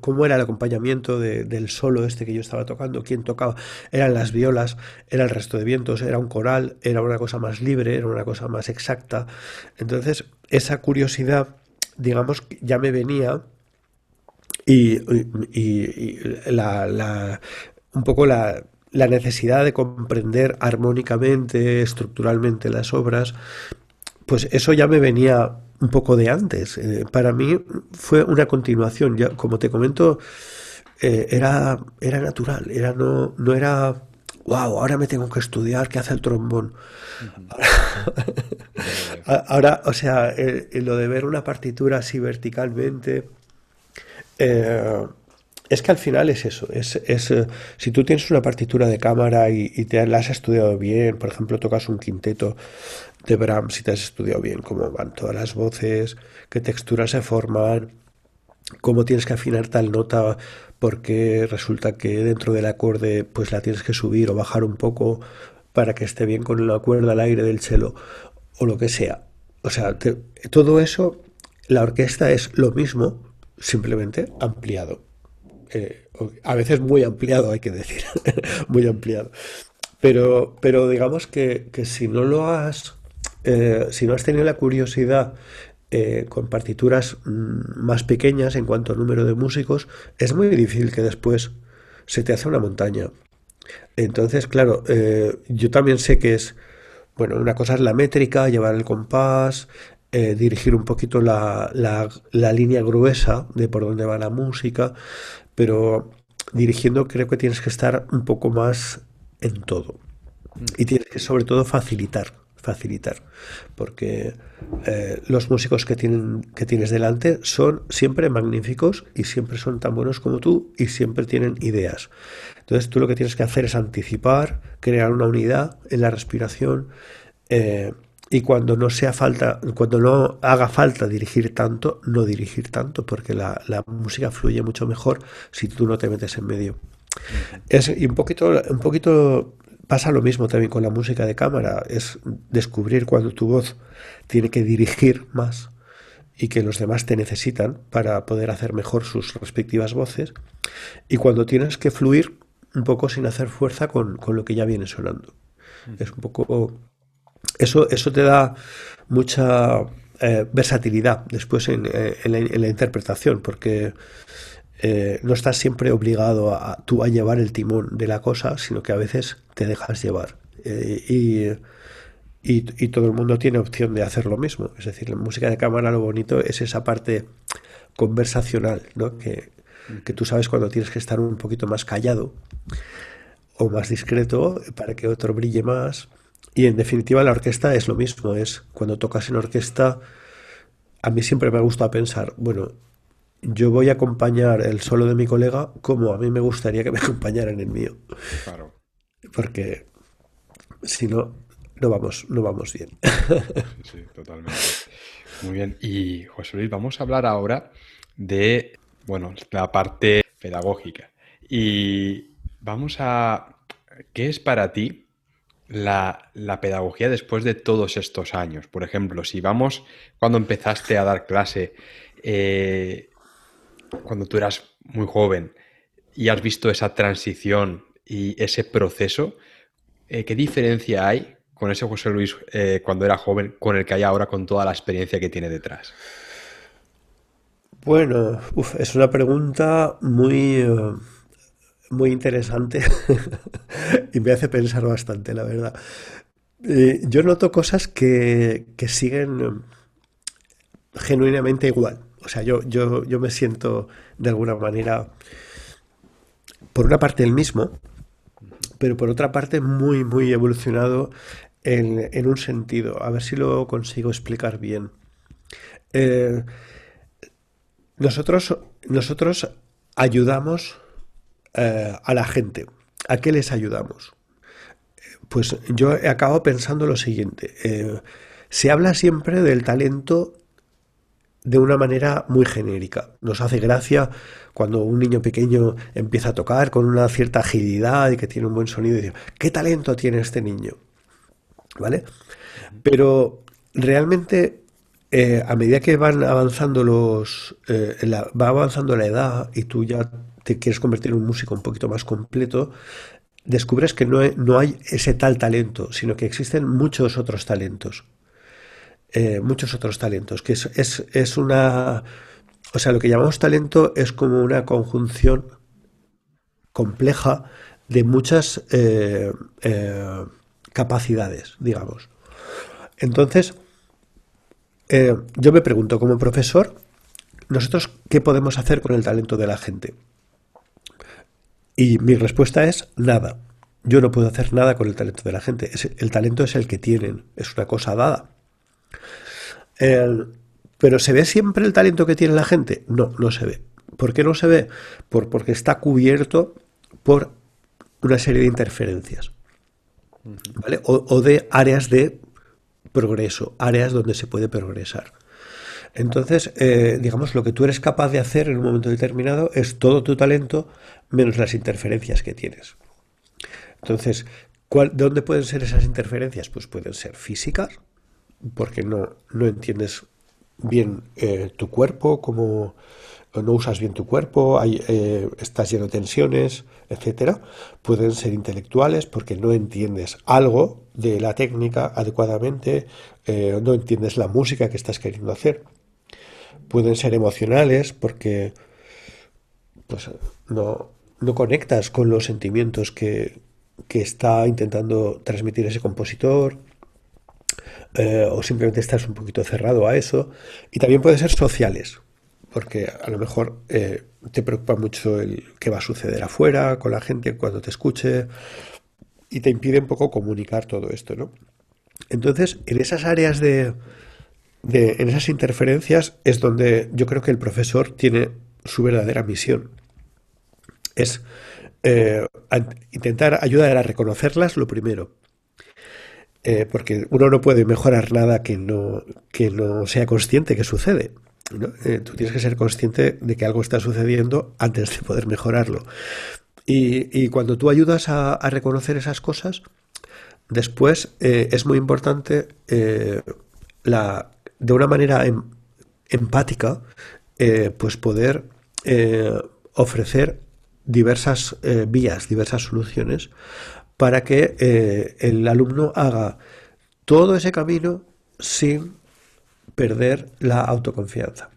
cómo, era el acompañamiento del solo este que yo estaba tocando, quién tocaba, eran las violas, era el resto de vientos, era un coral, era una cosa más libre, era una cosa más exacta. Entonces, esa curiosidad, digamos, ya me venía y, la, un poco la, la necesidad de comprender armónicamente, estructuralmente las obras, pues eso ya me venía un poco de antes. Eh, para mí fue una continuación. Ya, como te comento, eh, era, era natural, era no, no era wow, ahora me tengo que estudiar qué hace el trombón. ahora, o sea, eh, lo de ver una partitura así verticalmente, es que al final es eso. Es, es si tú tienes una partitura de cámara y, y, te la has estudiado bien, por ejemplo, tocas un quinteto de Brahms si te has estudiado bien cómo van todas las voces, qué texturas se forman, cómo tienes que afinar tal nota porque resulta que dentro del acorde pues la tienes que subir o bajar un poco para que esté bien con la cuerda al aire del cello o lo que sea. O sea, todo eso, la orquesta es lo mismo, simplemente ampliado. Eh, a veces muy ampliado, hay que decir, muy ampliado. Pero, pero digamos que, que si no lo has eh, si no has tenido la curiosidad eh, con partituras mm, más pequeñas en cuanto al número de músicos, es muy difícil que después se te hace una montaña. Entonces, claro, yo también sé que es, bueno, una cosa es la métrica, llevar el compás, dirigir un poquito la, la, línea gruesa de por dónde va la música, pero dirigiendo creo que tienes que estar un poco más en todo. Mm. Y tienes que sobre todo facilitar facilitar, porque eh, los músicos que, tienen, que tienes delante son siempre magníficos y siempre son tan buenos como tú y siempre tienen ideas. Entonces tú lo que tienes que hacer es anticipar, crear una unidad en la respiración eh, y cuando no sea falta, cuando no haga falta dirigir tanto, no dirigir tanto, porque la, la música fluye mucho mejor si tú no te metes en medio. Es y un poquito, un poquito Pasa lo mismo también con la música de cámara, es descubrir cuando tu voz tiene que dirigir más y que los demás te necesitan para poder hacer mejor sus respectivas voces, y cuando tienes que fluir un poco sin hacer fuerza con, lo que ya viene sonando. Es un poco... Eso, eso te da mucha eh, versatilidad después en, eh, en la interpretación, porque eh, no estás siempre obligado a, tú a llevar el timón de la cosa, sino que a veces te dejas llevar. Eh, y, todo el mundo tiene opción de hacer lo mismo. Es decir, la música de cámara lo bonito es esa parte conversacional, ¿no? que, que tú sabes cuando tienes que estar un poquito más callado o más discreto para que otro brille más. Y en definitiva la orquesta es lo mismo, es cuando tocas en orquesta, a mí siempre me gusta pensar, bueno, yo voy a acompañar el solo de mi colega como a mí me gustaría que me acompañaran el mío. Claro. Porque si no, no vamos, no vamos bien. Sí, totalmente. Muy bien. Y José Luis, vamos a hablar ahora de, bueno, la parte pedagógica. Y vamos a, ¿qué es para ti la, la, pedagogía después de todos estos años? Por ejemplo, si vamos, cuando empezaste a dar clase, eh, cuando tú eras muy joven y has visto esa transición y ese proceso, eh, ¿qué diferencia hay con ese José Luis eh, cuando era joven con el que hay ahora con toda la experiencia que tiene detrás? Bueno, es una pregunta muy, muy interesante y me hace pensar bastante, la verdad. yo noto cosas que, que siguen genuinamente igual. O sea, yo, yo, yo me siento de alguna manera, por una parte el mismo, pero por otra parte muy, muy evolucionado en, un sentido. A ver si lo consigo explicar bien. Eh, nosotros, nosotros ayudamos eh, a la gente. ¿A qué les ayudamos? Pues yo he acabado pensando lo siguiente. Eh, se habla siempre del talento de una manera muy genérica. Nos hace gracia cuando un niño pequeño empieza a tocar con una cierta agilidad y que tiene un buen sonido y dice, ¿qué talento tiene este niño? ¿Vale? Pero realmente eh, a medida que van avanzando los, eh, va avanzando la edad y tú ya te quieres convertir en un músico un poquito más completo, descubres que no, no hay ese tal talento, sino que existen muchos otros talentos. Eh, muchos otros talentos, que es, es, una... O sea, lo que llamamos talento es como una conjunción compleja de muchas capacidades, digamos. Entonces, eh, yo me pregunto, como profesor, nosotros, ¿qué podemos hacer con el talento de la gente? Y mi respuesta es nada. Yo no puedo hacer nada con el talento de la gente. el talento es el que tienen, es una cosa dada. pero ¿se ve siempre el talento que tiene la gente? No, no se ve. ¿Por qué no se ve? Por, porque está cubierto por una serie de interferencias. ¿vale? o de áreas de progreso, áreas donde se puede progresar. Entonces, eh, digamos, lo que tú eres capaz de hacer en un momento determinado es todo tu talento menos las interferencias que tienes. Entonces, ¿cuál, ¿de dónde pueden ser esas interferencias? Pues pueden ser físicas, porque no, no entiendes bien eh, tu cuerpo, como no usas bien tu cuerpo, hay, eh, estás lleno de tensiones, etcétera. Pueden ser intelectuales porque no entiendes algo de la técnica adecuadamente, eh, no entiendes la música que estás queriendo hacer. Pueden ser emocionales porque pues, no, no conectas con los sentimientos que, que está intentando transmitir ese compositor. Eh, o simplemente estás un poquito cerrado a eso. Y también pueden ser sociales, porque a lo mejor eh, te preocupa mucho el qué va a suceder afuera con la gente cuando te escuche y te impide un poco comunicar todo esto, ¿no? Entonces, en esas áreas de, en esas interferencias es donde yo creo que el profesor tiene su verdadera misión. Es eh, intentar ayudar a reconocerlas lo primero. Eh, porque uno no puede mejorar nada que no, que no sea consciente que sucede. Eh, tú tienes que ser consciente de que algo está sucediendo antes de poder mejorarlo. Y, cuando tú ayudas a, reconocer esas cosas, después es muy importante la, de una manera em, empática, pues poder ofrecer diversas vías, diversas soluciones para que el alumno haga todo ese camino sin perder la autoconfianza.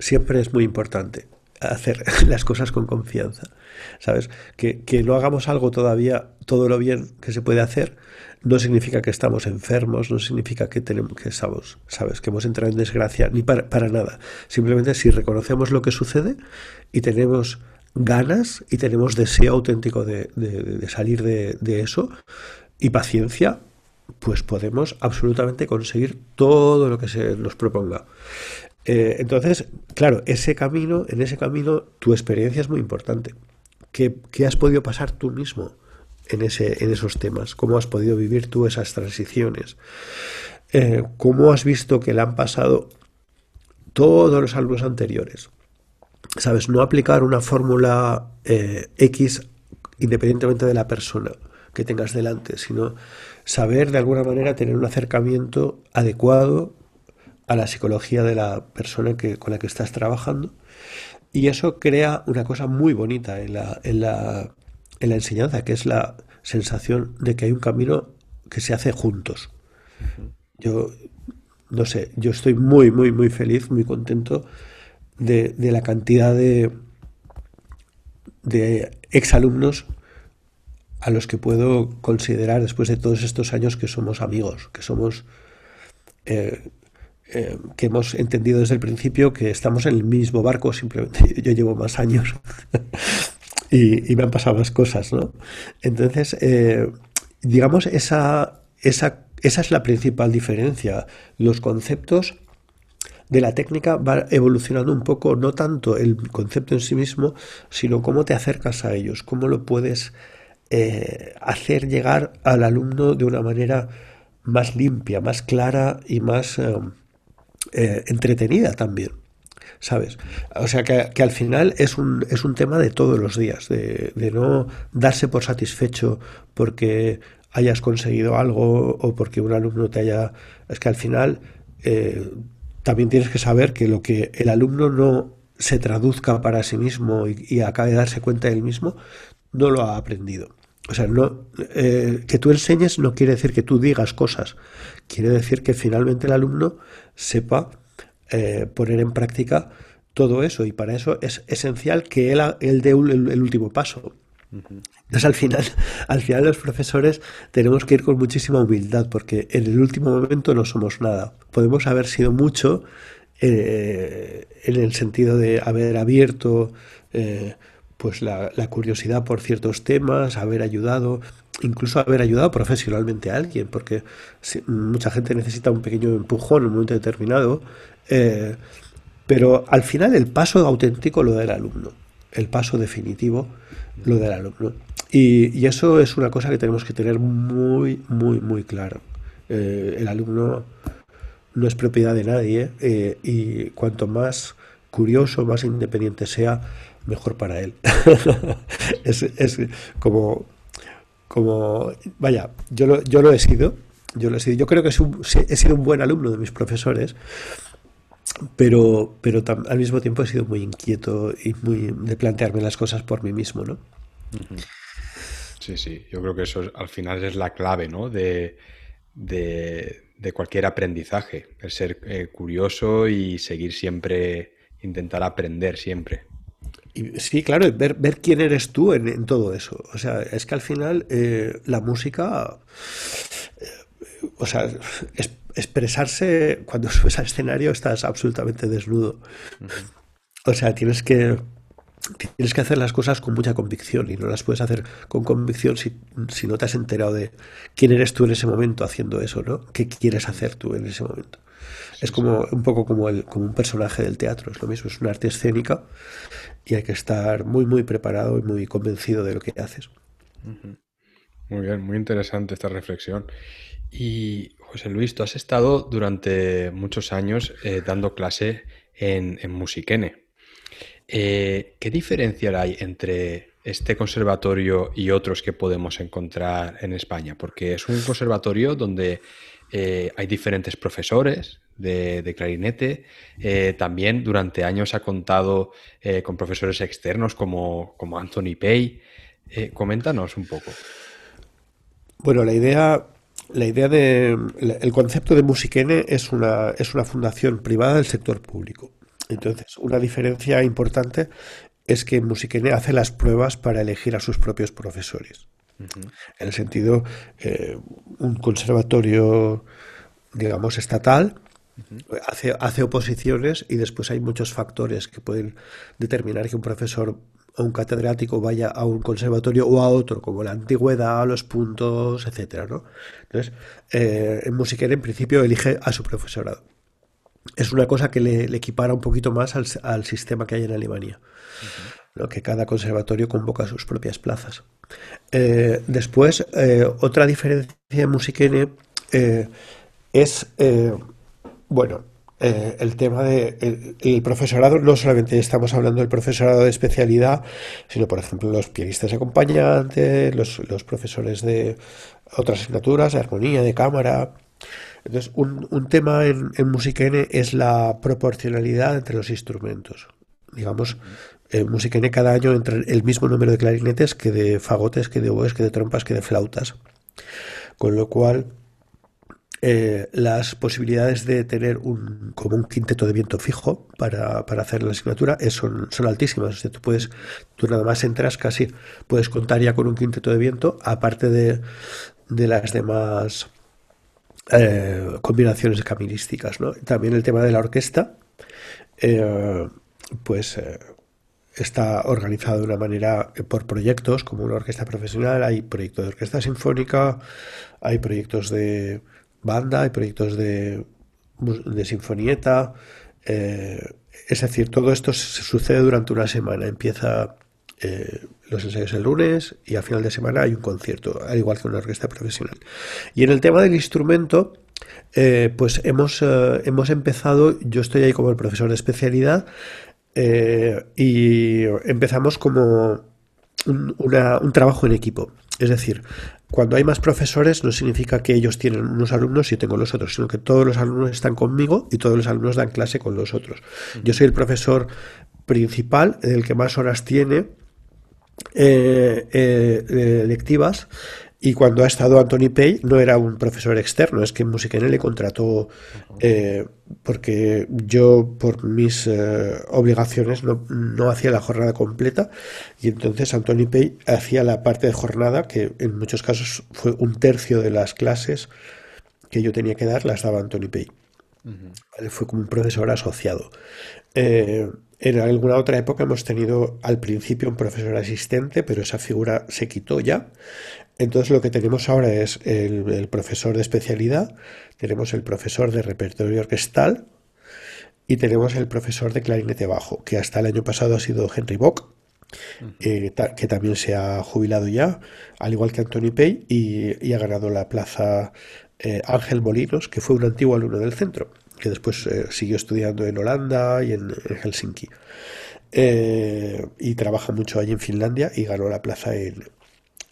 Siempre es muy importante hacer las cosas con confianza. ¿Sabes? Que, no hagamos algo todavía todo lo bien que se puede hacer no significa que estamos enfermos, no significa que tenemos que sabes, que hemos entrado en desgracia, ni para, nada. Simplemente si reconocemos lo que sucede y tenemos ganas y tenemos deseo auténtico de, salir de, de eso y paciencia, pues podemos absolutamente conseguir todo lo que se nos proponga. Eh, entonces, claro, ese camino, en ese camino, tu experiencia es muy importante. ¿Qué, has podido pasar tú mismo en, ese, en esos temas? ¿Cómo has podido vivir tú esas transiciones? Eh, ¿Cómo has visto que le han pasado todos los alumnos anteriores? ¿Sabes? No aplicar una fórmula eh, X independientemente de la persona que tengas delante, sino saber de alguna manera tener un acercamiento adecuado a la psicología de la persona que, con la que estás trabajando. Y eso crea una cosa muy bonita en la, en la, en la enseñanza, que es la sensación de que hay un camino que se hace juntos. Yo, no sé, yo estoy muy, muy, muy feliz, muy contento de, de la cantidad de, de exalumnos a los que puedo considerar después de todos estos años que somos amigos, que somos eh, eh, que hemos entendido desde el principio que estamos en el mismo barco, simplemente yo llevo más años y, me han pasado más cosas, ¿no? Entonces, eh, digamos, esa, esa, esa es la principal diferencia. Los conceptos de la técnica van evolucionando un poco, no tanto el concepto en sí mismo, sino cómo te acercas a ellos, cómo lo puedes eh, hacer llegar al alumno de una manera más limpia, más clara y más eh, entretenida también. ¿Sabes? O sea que, al final es un, es un tema de todos los días, de, no darse por satisfecho porque hayas conseguido algo o porque un alumno te haya... Es que al final también tienes que saber que lo que el alumno no se traduzca para sí mismo y, acabe de darse cuenta él mismo, no lo ha aprendido. O sea, no, eh, que tú enseñes no quiere decir que tú digas cosas, quiere decir que finalmente el alumno sepa eh, poner en práctica todo eso y para eso es esencial que él, él dé el, último paso. Entonces al final, al final los profesores tenemos que ir con muchísima humildad porque en el último momento no somos nada. Podemos haber sido mucho eh, en el sentido de haber abierto eh, pues la, curiosidad por ciertos temas, haber ayudado, incluso haber ayudado profesionalmente a alguien, porque mucha gente necesita un pequeño empujón en un momento determinado, eh, pero al final el paso auténtico lo del alumno, el paso definitivo lo del alumno. Y, eso es una cosa que tenemos que tener muy, muy, muy claro. el alumno no es propiedad de nadie eh, y cuanto más curioso, más independiente sea, mejor para él. es, como, como, vaya, yo lo, yo lo he sido, yo lo he sido. Yo creo que he sido un buen alumno de mis profesores, pero, pero al mismo tiempo he sido muy inquieto y muy de plantearme las cosas por mí mismo, ¿no? Sí, sí, yo creo que eso al final es la clave, ¿no? de de cualquier aprendizaje, el ser eh, curioso y seguir siempre, intentar aprender siempre. Y, sí, claro, ver, ver quién eres tú en, todo eso. O sea, es que al final eh, la música, eh, o sea, expresarse cuando subes al escenario estás absolutamente desnudo. O sea, tienes que tienes que hacer las cosas con mucha convicción y no las puedes hacer con convicción si, no te has enterado de quién eres tú en ese momento haciendo eso, ¿no? ¿Qué quieres hacer tú en ese momento? es como un poco como, el, como un personaje del teatro, es lo mismo, es un arte escénica y hay que estar muy, muy preparado y muy convencido de lo que haces. Muy bien, muy interesante esta reflexión. Y José Luis, tú has estado durante muchos años eh, dando clase en, en Musiquene. Eh, ¿Qué diferencia hay entre este conservatorio y otros que podemos encontrar en España? Porque es un conservatorio donde eh, hay diferentes profesores de, clarinete. También durante años ha contado con profesores externos como, como Anthony Pay. coméntanos un poco. Bueno, la idea, la idea de el concepto de Musiquene es una, es una fundación privada del sector público. Entonces, una diferencia importante es que Musiquene hace las pruebas para elegir a sus propios profesores. En el sentido, eh, un conservatorio, digamos, estatal, hace, hace oposiciones y después hay muchos factores que pueden determinar que un profesor o un catedrático vaya a un conservatorio o a otro, como la antigüedad, los puntos, etcétera, ¿no? Entonces, eh, en Musiquene, en principio, elige a su profesorado es una cosa que le, equipara un poquito más al, sistema que hay en Alemania. que cada conservatorio convoca sus propias plazas. Eh, después, eh, otra diferencia en Musiquene eh, es, bueno, el tema de el, profesorado, no solamente estamos hablando del profesorado de especialidad, sino, por ejemplo, los pianistas acompañantes, los, los profesores de otras asignaturas, de armonía, de cámara, entonces, un, un tema en, en Música N es la proporcionalidad entre los instrumentos. Digamos, en Música N cada año entra el mismo número de clarinetes que de fagotes, que de oboes, que de trompas, que de flautas. Con lo cual, eh, las posibilidades de tener un, como un quinteto de viento fijo para, para hacer la asignatura son, son altísimas. O sea, tú puedes, tú nada más entras casi, puedes contar ya con un quinteto de viento, aparte de, de las demás eh, combinaciones camilísticas. ¿no? También el tema de la orquesta, eh, pues eh, está organizado de una manera por proyectos, como una orquesta profesional, hay proyectos de orquesta sinfónica, hay proyectos de banda, hay proyectos de, de sinfonieta. es decir, todo esto se sucede durante una semana. Empieza eh, los ensayos el lunes y al final de semana hay un concierto, al igual que una orquesta profesional. Y en el tema del instrumento, eh, pues hemos, eh, hemos empezado, yo estoy ahí como el profesor de especialidad, y empezamos como un, un trabajo en equipo. Es decir, cuando hay más profesores no significa que ellos tienen unos alumnos y yo tengo los otros, sino que todos los alumnos están conmigo y todos los alumnos dan clase con los otros. Yo soy el profesor principal, el que más horas tiene eh, eh, lectivas y cuando ha estado Anthony Pay no era un profesor externo, es que Musicaine le contrató eh, porque yo por mis eh, obligaciones no, hacía la jornada completa y entonces Anthony Pay hacía la parte de jornada que en muchos casos fue un tercio de las clases que yo tenía que dar las daba Anthony Pay. Fue como un profesor asociado. Eh, en alguna otra época hemos tenido al principio un profesor asistente, pero esa figura se quitó ya. Entonces lo que tenemos ahora es el, profesor de especialidad, tenemos el profesor de repertorio orquestal y tenemos el profesor de clarinete bajo, que hasta el año pasado ha sido Henry Bock, eh, que también se ha jubilado ya, al igual que Anthony Pay, y, ha ganado la plaza eh, Ángel Molinos, que fue un antiguo alumno del centro que después eh, siguió estudiando en Holanda y en, Helsinki. Eh, y trabaja mucho allí en Finlandia y ganó la plaza en,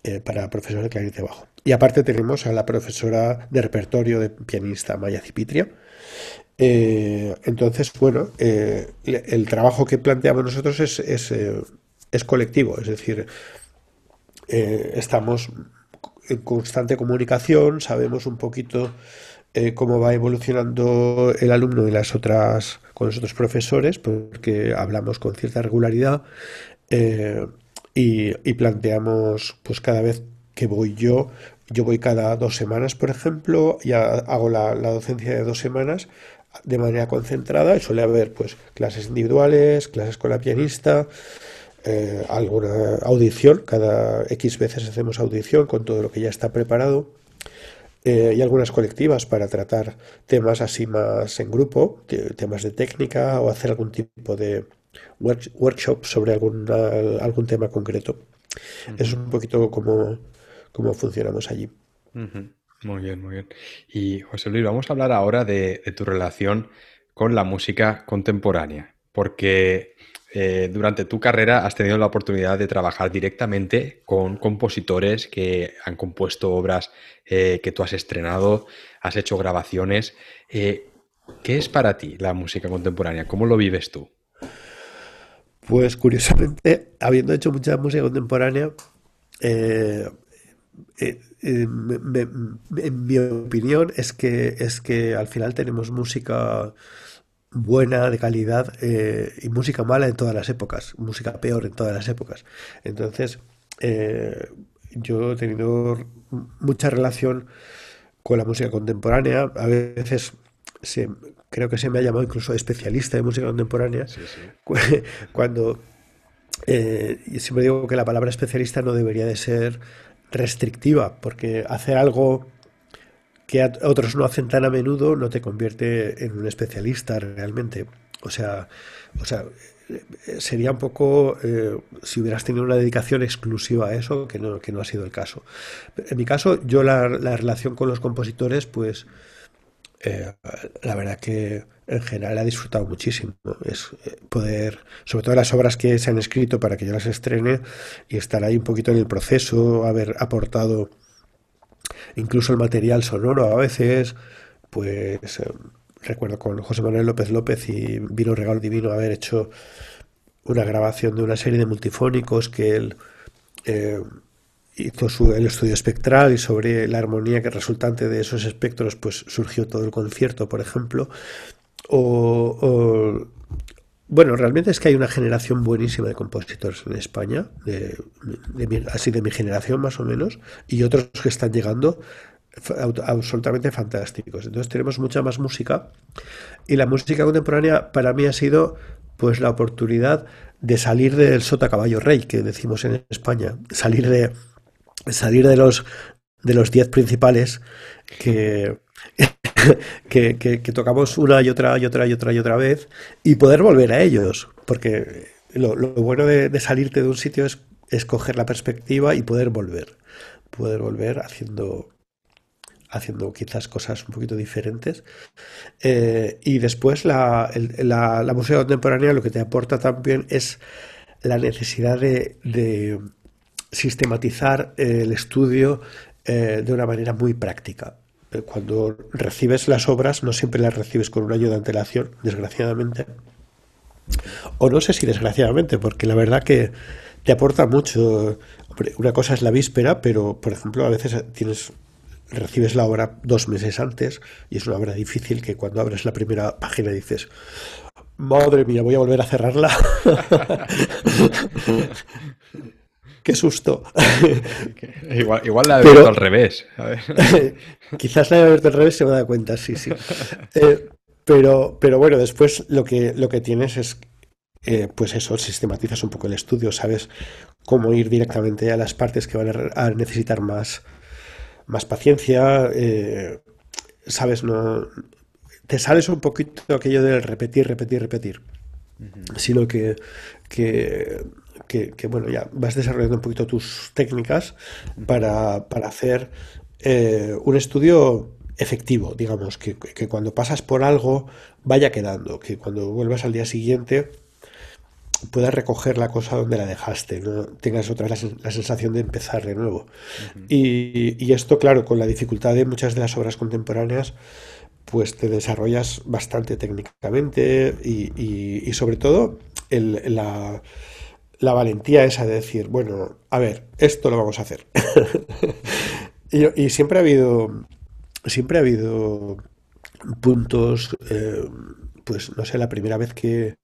eh, para profesor de clarinete bajo. Y aparte tenemos a la profesora de repertorio de pianista Maya Cipitria. entonces, bueno, el trabajo que planteamos nosotros es, es, es colectivo, es decir, estamos en constante comunicación, sabemos un poquito eh, cómo va evolucionando el alumno de las otras, con los otros profesores, porque hablamos con cierta regularidad eh, y, planteamos, pues cada vez que voy yo, yo voy cada dos semanas, por ejemplo, ya hago la, docencia de dos semanas de manera concentrada y suele haber pues clases individuales, clases con la pianista, eh, alguna audición, cada X veces hacemos audición con todo lo que ya está preparado eh, y algunas colectivas para tratar temas así más en grupo, temas de técnica o hacer algún tipo de workshop sobre algún, algún tema concreto. Eso es un poquito como, funcionamos allí. Muy bien, muy bien. Y José Luis, vamos a hablar ahora de tu relación con la música contemporánea, porque eh, durante tu carrera has tenido la oportunidad de trabajar directamente con compositores que han compuesto obras eh, que tú has estrenado, has hecho grabaciones. Eh, ¿Qué es para ti la música contemporánea? ¿Cómo lo vives tú? Pues curiosamente, habiendo hecho mucha música contemporánea, en mi opinión es que, es que al final tenemos música buena, de calidad, eh, y música mala en todas las épocas, música peor en todas las épocas. Entonces, eh, yo he tenido mucha relación con la música contemporánea, a veces creo que se me ha llamado incluso especialista de música contemporánea, cuando eh, siempre digo que la palabra especialista no debería de ser restrictiva, porque hacer algo que otros no hacen tan a menudo no te convierte en un especialista realmente. O sea, o sea sería un poco eh, si hubieras tenido una dedicación exclusiva a eso, que no, que no ha sido el caso. En mi caso, yo la, relación con los compositores, pues eh, la verdad que en general he disfrutado muchísimo. Es eh, poder, sobre todo las obras que se han escrito para que yo las estrene y estar ahí un poquito en el proceso, haber aportado incluso el material sonoro a veces, pues eh, recuerdo con José Manuel López López y Vino Regalo Divino haber hecho una grabación de una serie de multifónicos que él eh, hizo su, el estudio espectral y sobre la armonía que resultante de esos espectros pues surgió todo el concierto, por ejemplo, o bueno, realmente es que hay una generación buenísima de compositores en España, de, así de mi generación más o menos, y otros que están llegando absolutamente fantásticos. Entonces tenemos mucha más música y la música contemporánea para mí ha sido pues la oportunidad de salir del sota caballo rey que decimos en España, salir de salir de los de los diez principales que que, tocamos una y otra y otra y otra y otra vez y poder volver a ellos. Porque lo, bueno de, salirte de un sitio es escoger la perspectiva y poder volver. Poder volver haciendo haciendo quizás cosas un poquito diferentes. Eh, y después la, la, música contemporánea lo que te aporta también es la necesidad de, de sistematizar el estudio eh, de una manera muy práctica. Eh, cuando recibes las obras, no siempre las recibes con un año de antelación, desgraciadamente. O no sé si desgraciadamente, porque la verdad que te aporta mucho. Una cosa es la víspera, pero por ejemplo, a veces tienes recibes la obra dos meses antes y es una obra difícil que cuando abres la primera página dices, madre mía, voy a volver a cerrarla. Qué susto. igual, igual la he abierto al revés. quizás la he abierto al revés se me da cuenta, sí, sí. Eh, pero, pero bueno, después lo que, lo que tienes es, eh, pues eso, sistematizas un poco el estudio, sabes cómo ir directamente a las partes que van a, necesitar más, más paciencia, eh, sabes, no, te sales un poquito aquello del repetir, repetir, repetir, sino que, que que, bueno, ya vas desarrollando un poquito tus técnicas para, hacer eh, un estudio efectivo, digamos, que, cuando pasas por algo vaya quedando, que cuando vuelvas al día siguiente puedas recoger la cosa donde la dejaste, no tengas otra vez la, sensación de empezar de nuevo. y, esto, claro, con la dificultad de muchas de las obras contemporáneas, pues te desarrollas bastante técnicamente y, sobre todo la, la valentía esa de decir, bueno, a ver, esto lo vamos a hacer. y, siempre ha habido, siempre ha habido puntos, eh, pues no sé, la primera vez que,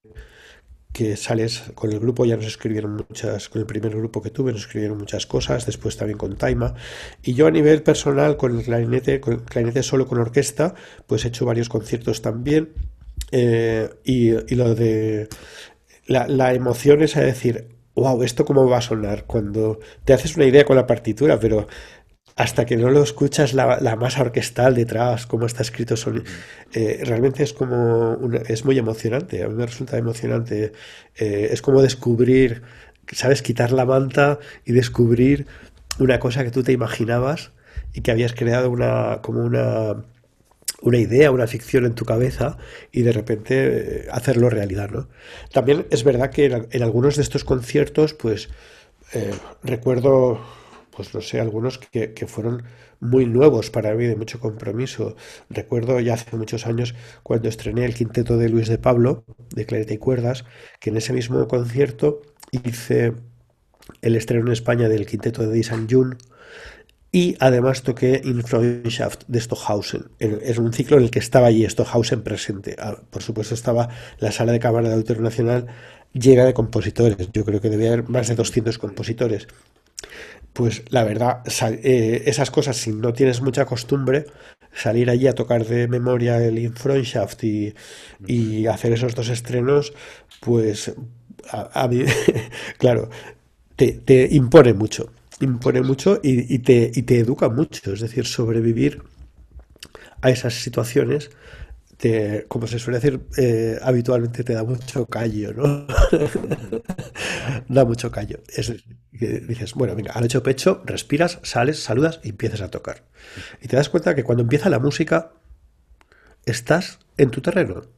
que sales con el grupo ya nos escribieron muchas, con el primer grupo que tuve nos escribieron muchas cosas, después también con Taima. Y yo a nivel personal, con el clarinete, con el clarinete solo con orquesta, pues he hecho varios conciertos también. Eh, y, y, lo de la, emoción es a decir, wow, ¿esto cómo va a sonar? Cuando te haces una idea con la partitura, pero hasta que no lo escuchas la, masa orquestal detrás, cómo está escrito, eh, realmente es como es muy emocionante. A mí me resulta emocionante. Eh, es como descubrir, sabes, quitar la manta y descubrir una cosa que tú te imaginabas y que habías creado una como una una idea, una ficción en tu cabeza y de repente eh, hacerlo realidad, ¿no? También es verdad que en, algunos de estos conciertos, pues eh, recuerdo, pues no sé, algunos que, fueron muy nuevos para mí, de mucho compromiso. Recuerdo ya hace muchos años cuando estrené el quinteto de Luis de Pablo, de Clareta y Cuerdas, que en ese mismo concierto hice el estreno en España del quinteto de Di Jun y además toqué In Freundschaft de Stockhausen. Es un ciclo en el que estaba allí Stockhausen presente. Ah, por supuesto estaba la sala de cámara de Auditorio Nacional llena de compositores. Yo creo que debía haber más de 200 compositores. Pues la verdad, eh, esas cosas, si no tienes mucha costumbre, salir allí a tocar de memoria el In Freundschaft y, y hacer esos dos estrenos, pues a, mí, claro, te, te impone mucho impone mucho y, te, y te educa mucho. Es decir, sobrevivir a esas situaciones, te, como se suele decir eh, habitualmente, te da mucho callo, ¿no? da mucho callo. Es, dices, bueno, venga, al hecho pecho, respiras, sales, saludas y empiezas a tocar. Y te das cuenta que cuando empieza la música, estás en tu terreno.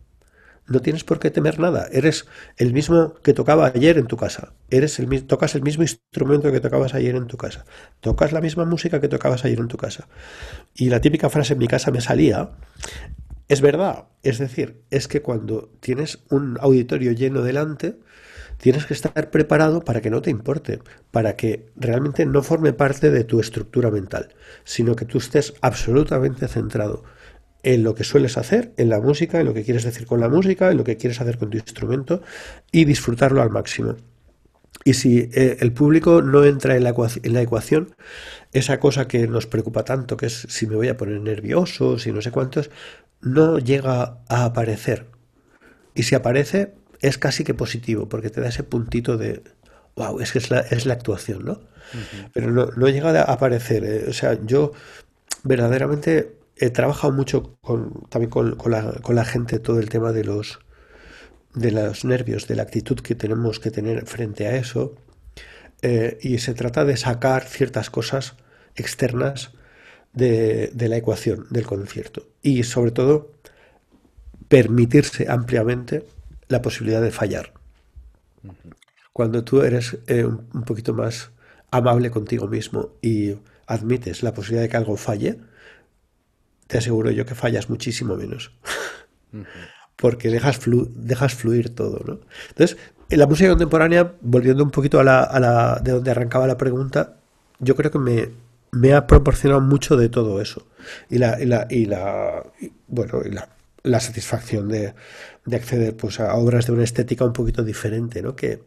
No tienes por qué temer nada. Eres el mismo que tocaba ayer en tu casa. Eres el tocas el mismo instrumento que tocabas ayer en tu casa. Tocas la misma música que tocabas ayer en tu casa. Y la típica frase en mi casa me salía. Es verdad. Es decir, es que cuando tienes un auditorio lleno delante, tienes que estar preparado para que no te importe, para que realmente no forme parte de tu estructura mental, sino que tú estés absolutamente centrado en lo que sueles hacer, en la música, en lo que quieres decir con la música, en lo que quieres hacer con tu instrumento y disfrutarlo al máximo. Y si eh, el público no entra en la, en la, ecuación, esa cosa que nos preocupa tanto, que es si me voy a poner nervioso, si no sé cuántos, no llega a aparecer. Y si aparece, es casi que positivo, porque te da ese puntito de, wow, es que es la, es la actuación, ¿no? Pero no, no, llega a aparecer. Eh, o sea, yo verdaderamente he trabajado mucho con, también con, la, gente todo el tema de los de los nervios, de la actitud que tenemos que tener frente a eso. Eh, y se trata de sacar ciertas cosas externas de, la ecuación del concierto. Y sobre todo, permitirse ampliamente la posibilidad de fallar. Cuando tú eres eh, un poquito más amable contigo mismo y admites la posibilidad de que algo falle, te aseguro yo que fallas muchísimo menos. Porque dejas, dejas fluir todo, ¿no? Entonces, en la música contemporánea, volviendo un poquito a la, a la, de donde arrancaba la pregunta, yo creo que me, me ha proporcionado mucho de todo eso. Y la, y la, y la bueno, y la, la satisfacción de, de, acceder pues, a obras de una estética un poquito diferente, ¿no? Que,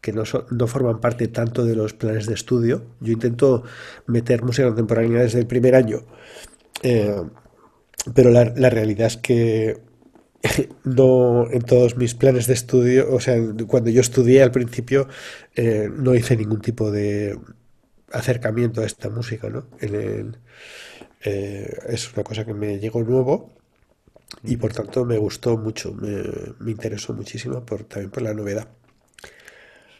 que no, no, forman parte tanto de los planes de estudio. Yo intento meter música contemporánea desde el primer año, eh, pero la, la, realidad es que no en todos mis planes de estudio, o sea, cuando yo estudié al principio, eh, no hice ningún tipo de acercamiento a esta música, ¿no? En eh, es una cosa que me llegó nuevo y por tanto me gustó mucho, me, me interesó muchísimo por, también por la novedad.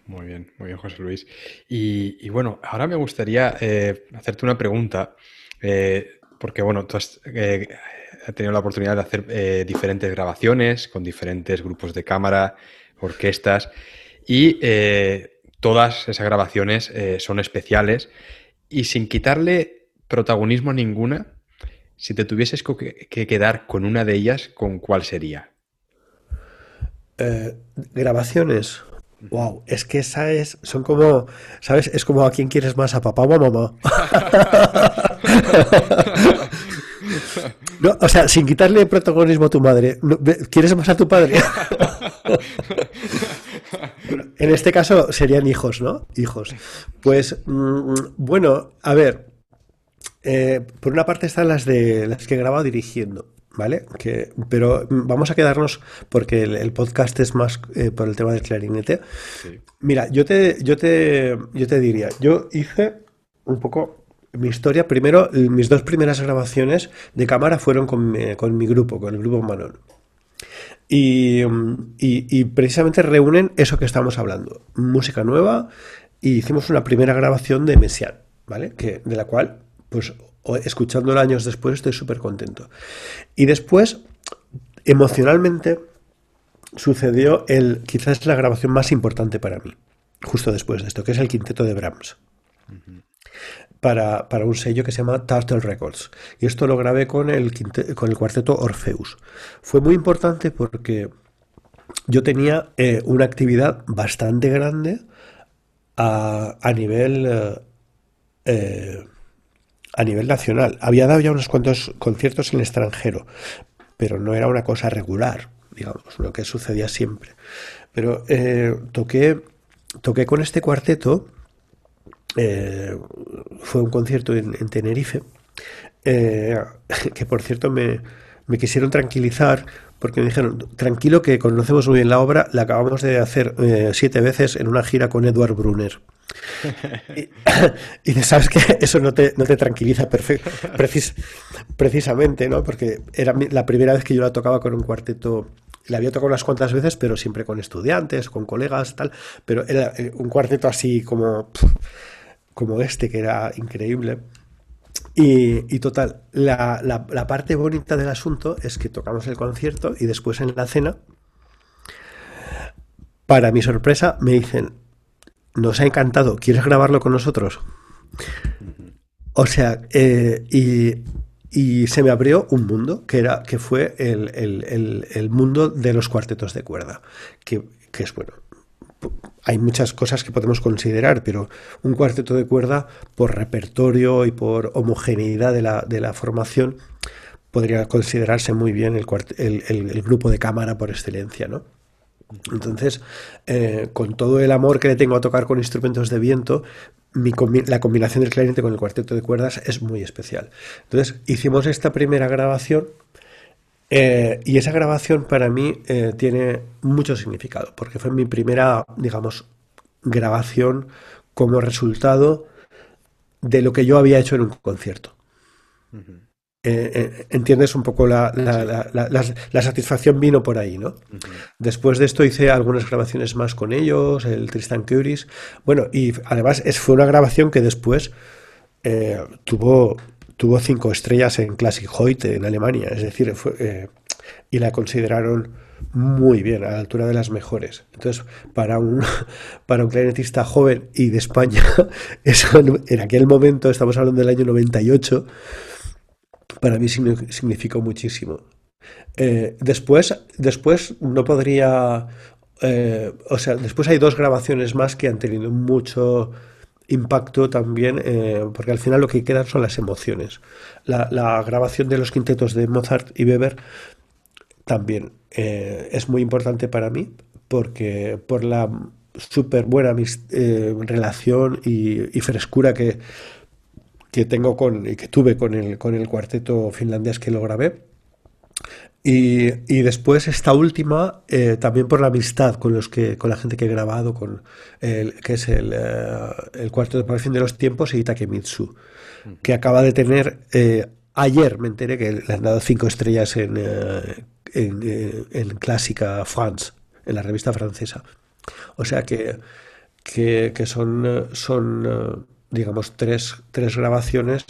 Muy bien, muy bien, José Luis. Y, bueno, ahora me gustaría eh, hacerte una pregunta, eh, porque bueno, tú has eh, tenido la oportunidad de hacer diferentes grabaciones con diferentes grupos de cámara, orquestas, y todas esas grabaciones son especiales. Y sin quitarle protagonismo a ninguna, si te tuvieses que quedar con una de ellas, ¿con cuál sería? grabaciones. Wow, es que esa es, son como, ¿sabes? Es como a quién quieres más, a papá o a mamá. no, o sea, sin quitarle protagonismo a tu madre, ¿quieres más a tu padre? en este caso serían hijos, ¿no? Hijos. Pues, mm, bueno, a ver, eh, por una parte están las de las que he grabado dirigiendo. ¿vale? Que, pero vamos a quedarnos, porque el, podcast es más eh, por el tema del clarinete. Mira, yo te, yo, te, yo te diría, yo hice un poco mi historia. Primero, mis dos primeras grabaciones de cámara fueron con mi, con mi grupo, con el grupo Manon. Y, y, precisamente reúnen eso que estamos hablando, música nueva, y hicimos una primera grabación de Messiaen, ¿vale? Que, de la cual, pues escuchándolo años después, estoy súper contento. Y después, emocionalmente, sucedió el quizás la grabación más importante para mí, justo después de esto, que es el quinteto de Brahms. Para, un sello que se llama Turtle Records. Y esto lo grabé con el, con el cuarteto Orpheus. Fue muy importante porque yo tenía eh, una actividad bastante grande a, nivel eh, eh, a nivel nacional. Había dado ya unos cuantos conciertos en el extranjero, pero no era una cosa regular, digamos, lo que sucedía siempre. Pero toqué, toqué con este cuarteto, eh, fue un concierto en, Tenerife, eh, que por cierto me, me quisieron tranquilizar porque me dijeron, tranquilo que conocemos muy bien la obra, la acabamos de hacer siete veces en una gira con Edward Brunner y, sabes que eso no te, no te tranquiliza precisamente, ¿no? Porque era la primera vez que yo la tocaba con un cuarteto. La había tocado unas cuantas veces, pero siempre con estudiantes, con colegas, tal. Pero era eh, un cuarteto así como, como este, que era increíble. Y, total, la, la parte bonita del asunto es que tocamos el concierto y después en la cena, para mi sorpresa, me dicen, nos ha encantado, ¿quieres grabarlo con nosotros? O sea, eh, y, se me abrió un mundo que era que fue el, mundo de los cuartetos de cuerda, que, es bueno. Hay muchas cosas que podemos considerar, pero un cuarteto de cuerda, por repertorio y por homogeneidad de la, de la formación, podría considerarse muy bien el, grupo de cámara por excelencia, ¿no? Entonces, eh, con todo el amor que le tengo a tocar con instrumentos de viento, la combinación del clarinete con el cuarteto de cuerdas es muy especial. Entonces, hicimos esta primera grabación eh, y esa grabación para mí eh, tiene mucho significado, porque fue mi primera, digamos, grabación como resultado de lo que yo había hecho en un concierto. Eh, eh, entiendes un poco la, la, satisfacción vino por ahí, ¿no? Después de esto hice algunas grabaciones más con ellos, el Tristan Curis. Bueno, y además es, fue una grabación que después eh, tuvo, tuvo cinco estrellas en Classic Hoyt en Alemania. Es decir, fue, y la consideraron muy bien, a la altura de las mejores. Entonces, para un, para un clarinetista joven y de España, eso en aquel momento, estamos hablando del año 98, para mí significó muchísimo. Eh, después, después no podría, eh, o sea, después hay dos grabaciones más que han tenido mucho impacto también, eh, porque al final lo que quedan son las emociones. La, grabación de los quintetos de Mozart y Weber también eh, es muy importante para mí porque por la súper buena eh, relación y, frescura que, que tengo con y que tuve con el, con el cuarteto finlandés que lo grabé. Y, y después esta última, eh, también por la amistad con los que, con la gente que he grabado, con el, que es el, el cuarteto de fin de los tiempos y Takemitsu, que acaba de tener ayer me enteré que le han dado cinco estrellas en, eh, en, Clásica France, en la revista francesa. O sea que, que, son, son, eh, digamos, tres, tres grabaciones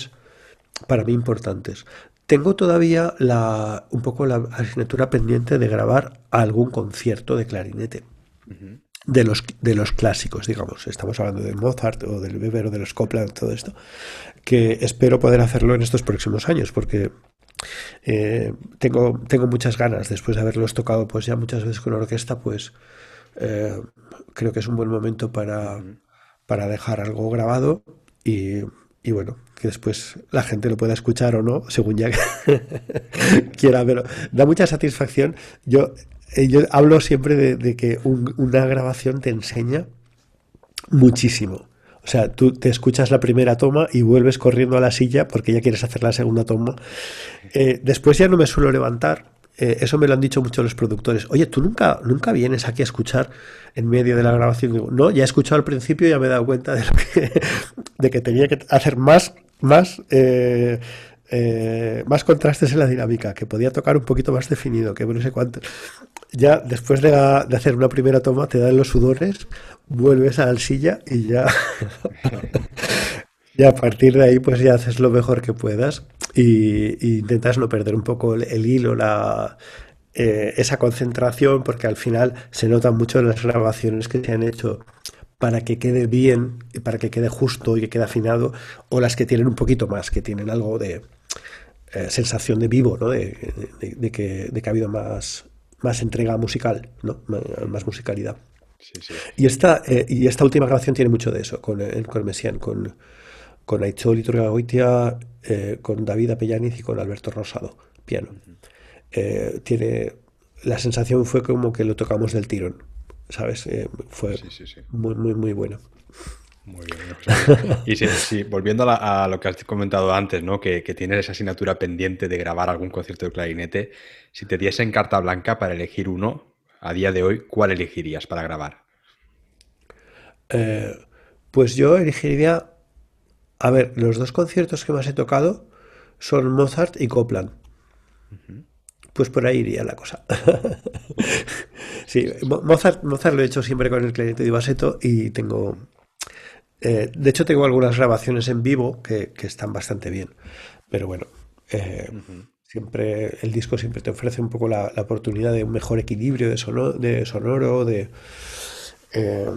para mí importantes. Tengo todavía la, un poco la asignatura pendiente de grabar algún concierto de clarinete. De los, de los clásicos, digamos. Estamos hablando de Mozart o del Weber o de los Copland, todo esto. Que espero poder hacerlo en estos próximos años, porque eh, tengo, tengo muchas ganas, después de haberlos tocado pues ya muchas veces con orquesta, pues eh, creo que es un buen momento para, para dejar algo grabado y, y, bueno, que después la gente lo pueda escuchar o no, según ya quiera, pero da mucha satisfacción. Yo, eh, yo hablo siempre de, que una grabación te enseña muchísimo. O sea, tú te escuchas la primera toma y vuelves corriendo a la silla porque ya quieres hacer la segunda toma. Eh, después ya no me suelo levantar. Eh, eso me lo han dicho muchos los productores. Oye, tú nunca, nunca vienes aquí a escuchar en medio de la grabación. No, ya he escuchado al principio y ya me he dado cuenta de, que, de que tenía que hacer más, más, eh, más contrastes en la dinámica, que podía tocar un poquito más definido, que no sé cuánto. Ya después de, de hacer una primera toma te dan los sudores vuelves a la silla y ya. y a partir de ahí, pues ya haces lo mejor que puedas y, intentas no perder un poco el, hilo, la, eh, esa concentración, porque al final se notan mucho las grabaciones que se han hecho para que quede bien, para que quede justo y que quede afinado, o las que tienen un poquito más, que tienen algo de eh, sensación de vivo, ¿no? De, que, de que ha habido más, más entrega musical, ¿no? más musicalidad. Y, esta, eh, y esta última grabación tiene mucho de eso, con, con Messian, con, con Aichol Iturgagoitia, eh, con David Apellaniz y con Alberto Rosado, piano. tiene, la sensación fue como que lo tocamos del tirón, ¿sabes? fue muy, muy, muy bueno. Muy bien. y sí, volviendo a, lo que has comentado antes, ¿no? Que, que, tienes esa asignatura pendiente de grabar algún concierto de clarinete, si te diesen carta blanca para elegir uno, a día de hoy, ¿cuál elegirías para grabar? Eh, pues yo elegiría, a ver, los dos conciertos que más he tocado son Mozart y Copland. Pues por ahí iría la cosa. sí, Mozart, Mozart lo he hecho siempre con el clarinete de Baseto y tengo... Eh, de hecho, tengo algunas grabaciones en vivo que, están bastante bien. Pero bueno, eh, Siempre, el disco siempre te ofrece un poco la, oportunidad de un mejor equilibrio de, de sonoro, de... Eh,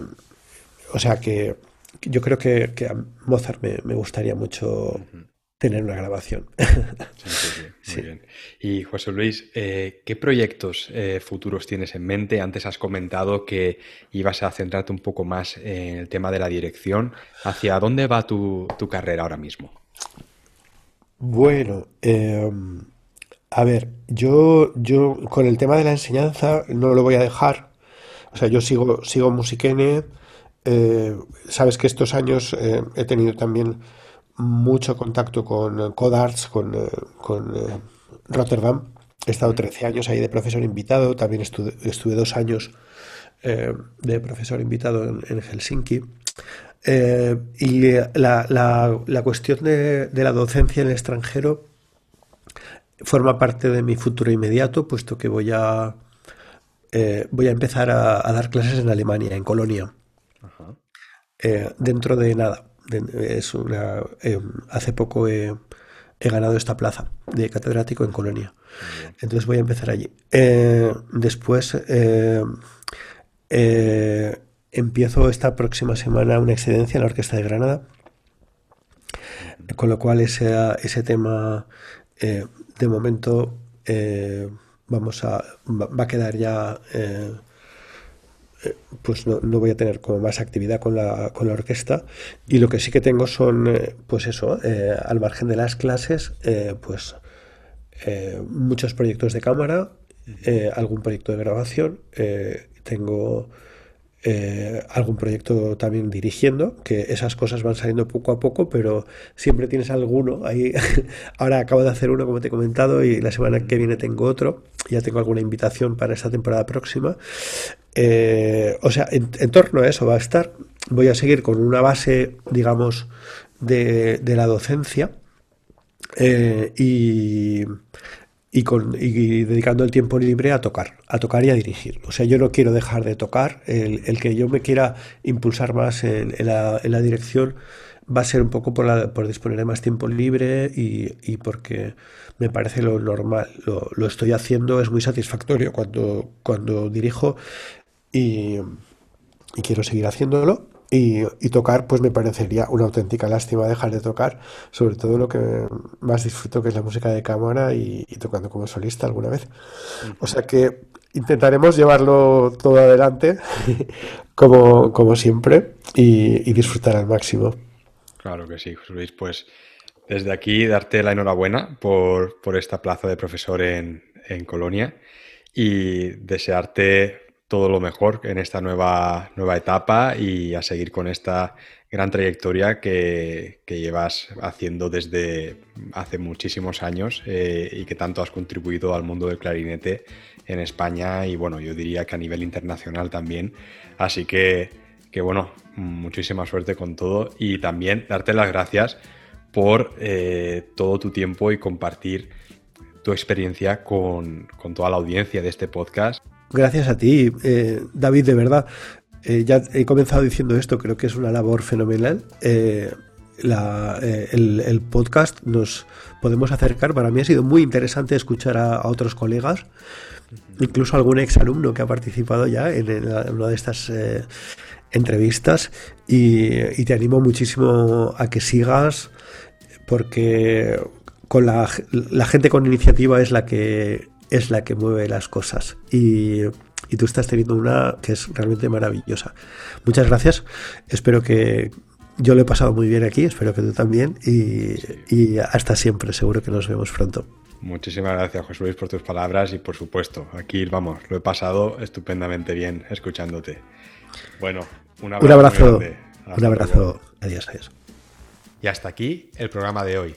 o sea que yo creo que, a Mozart me, gustaría mucho tener una grabación. Sí, sí, Muy bien. Y José Luis, eh, ¿qué proyectos eh, futuros tienes en mente? Antes has comentado que ibas a centrarte un poco más en el tema de la dirección. ¿Hacia dónde va tu, tu carrera ahora mismo? Bueno, eh, a ver, yo, yo con el tema de la enseñanza no lo voy a dejar. O sea, yo sigo, sigo Musiquene. Eh, sabes que estos años eh, he tenido también mucho contacto con Codarts, con, eh, con Rotterdam. He estado 13 años ahí de profesor invitado. También estuve, estuve dos años de profesor invitado en, Helsinki. y la, la, la cuestión de, de la docencia en el extranjero forma parte de mi futuro inmediato, puesto que voy a, eh, voy a empezar a, dar clases en Alemania, en Colonia. Eh, dentro de nada. es una, eh, hace poco he, he ganado esta plaza de catedrático en Colonia. Entonces voy a empezar allí. Eh, después empiezo esta próxima semana una excedencia en la Orquesta de Granada, con lo cual ese, ese tema de momento vamos a, va a quedar ya pues no, voy a tener como más actividad con la, con la orquesta. Y lo que sí que tengo son eh, pues eso eh, al margen de las clases pues muchos proyectos de cámara algún proyecto de grabación tengo eh, algún proyecto también dirigiendo, que esas cosas van saliendo poco a poco, pero siempre tienes alguno ahí. Ahora acabo de hacer uno, como te he comentado, y la semana que viene tengo otro. Ya tengo alguna invitación para esta temporada próxima. Eh, o sea, en, torno a eso va a estar. Voy a seguir con una base, digamos, de, de la docencia. Eh, y y, con, y dedicando el tiempo libre a tocar, a tocar y a dirigir. O sea, yo no quiero dejar de tocar. El, que yo me quiera impulsar más en, la, dirección va a ser un poco por, la, por disponer de más tiempo libre y, porque me parece lo normal. Lo, estoy haciendo, es muy satisfactorio cuando, cuando dirijo y quiero seguir haciéndolo. Y, tocar, pues me parecería una auténtica lástima dejar de tocar, sobre todo lo que más disfruto que es la música de cámara y, tocando como solista alguna vez. O sea que intentaremos llevarlo todo adelante, como, como siempre, y, disfrutar al máximo. Claro que sí, José Luis. Pues desde aquí darte la enhorabuena por, por esta plaza de profesor en, en Colonia y desearte todo lo mejor en esta nueva, nueva etapa y a seguir con esta gran trayectoria que, llevas haciendo desde hace muchísimos años eh, y que tanto has contribuido al mundo del clarinete en España y bueno, yo diría que a nivel internacional también. Así que, que bueno, muchísima suerte con todo y también darte las gracias por eh, todo tu tiempo y compartir tu experiencia con, con toda la audiencia de este podcast. Gracias a ti, eh, David, de verdad. Eh, ya he comenzado diciendo esto, creo que es una labor fenomenal. Eh, el, podcast nos podemos acercar. Para mí ha sido muy interesante escuchar a, otros colegas, incluso algún exalumno que ha participado ya en, una de estas entrevistas. Y, te animo muchísimo a que sigas, porque con la, la gente con iniciativa es la que es la que mueve las cosas. Y, tú estás teniendo una que es realmente maravillosa. Muchas gracias. Espero que yo lo he pasado muy bien aquí, espero que tú también. Y, hasta siempre, seguro que nos vemos pronto. Muchísimas gracias, José Luis, por tus palabras y por supuesto, aquí vamos, lo he pasado estupendamente bien escuchándote. Bueno, un abrazo. Un abrazo, un abrazo. Adiós, adiós. Y hasta aquí el programa de hoy.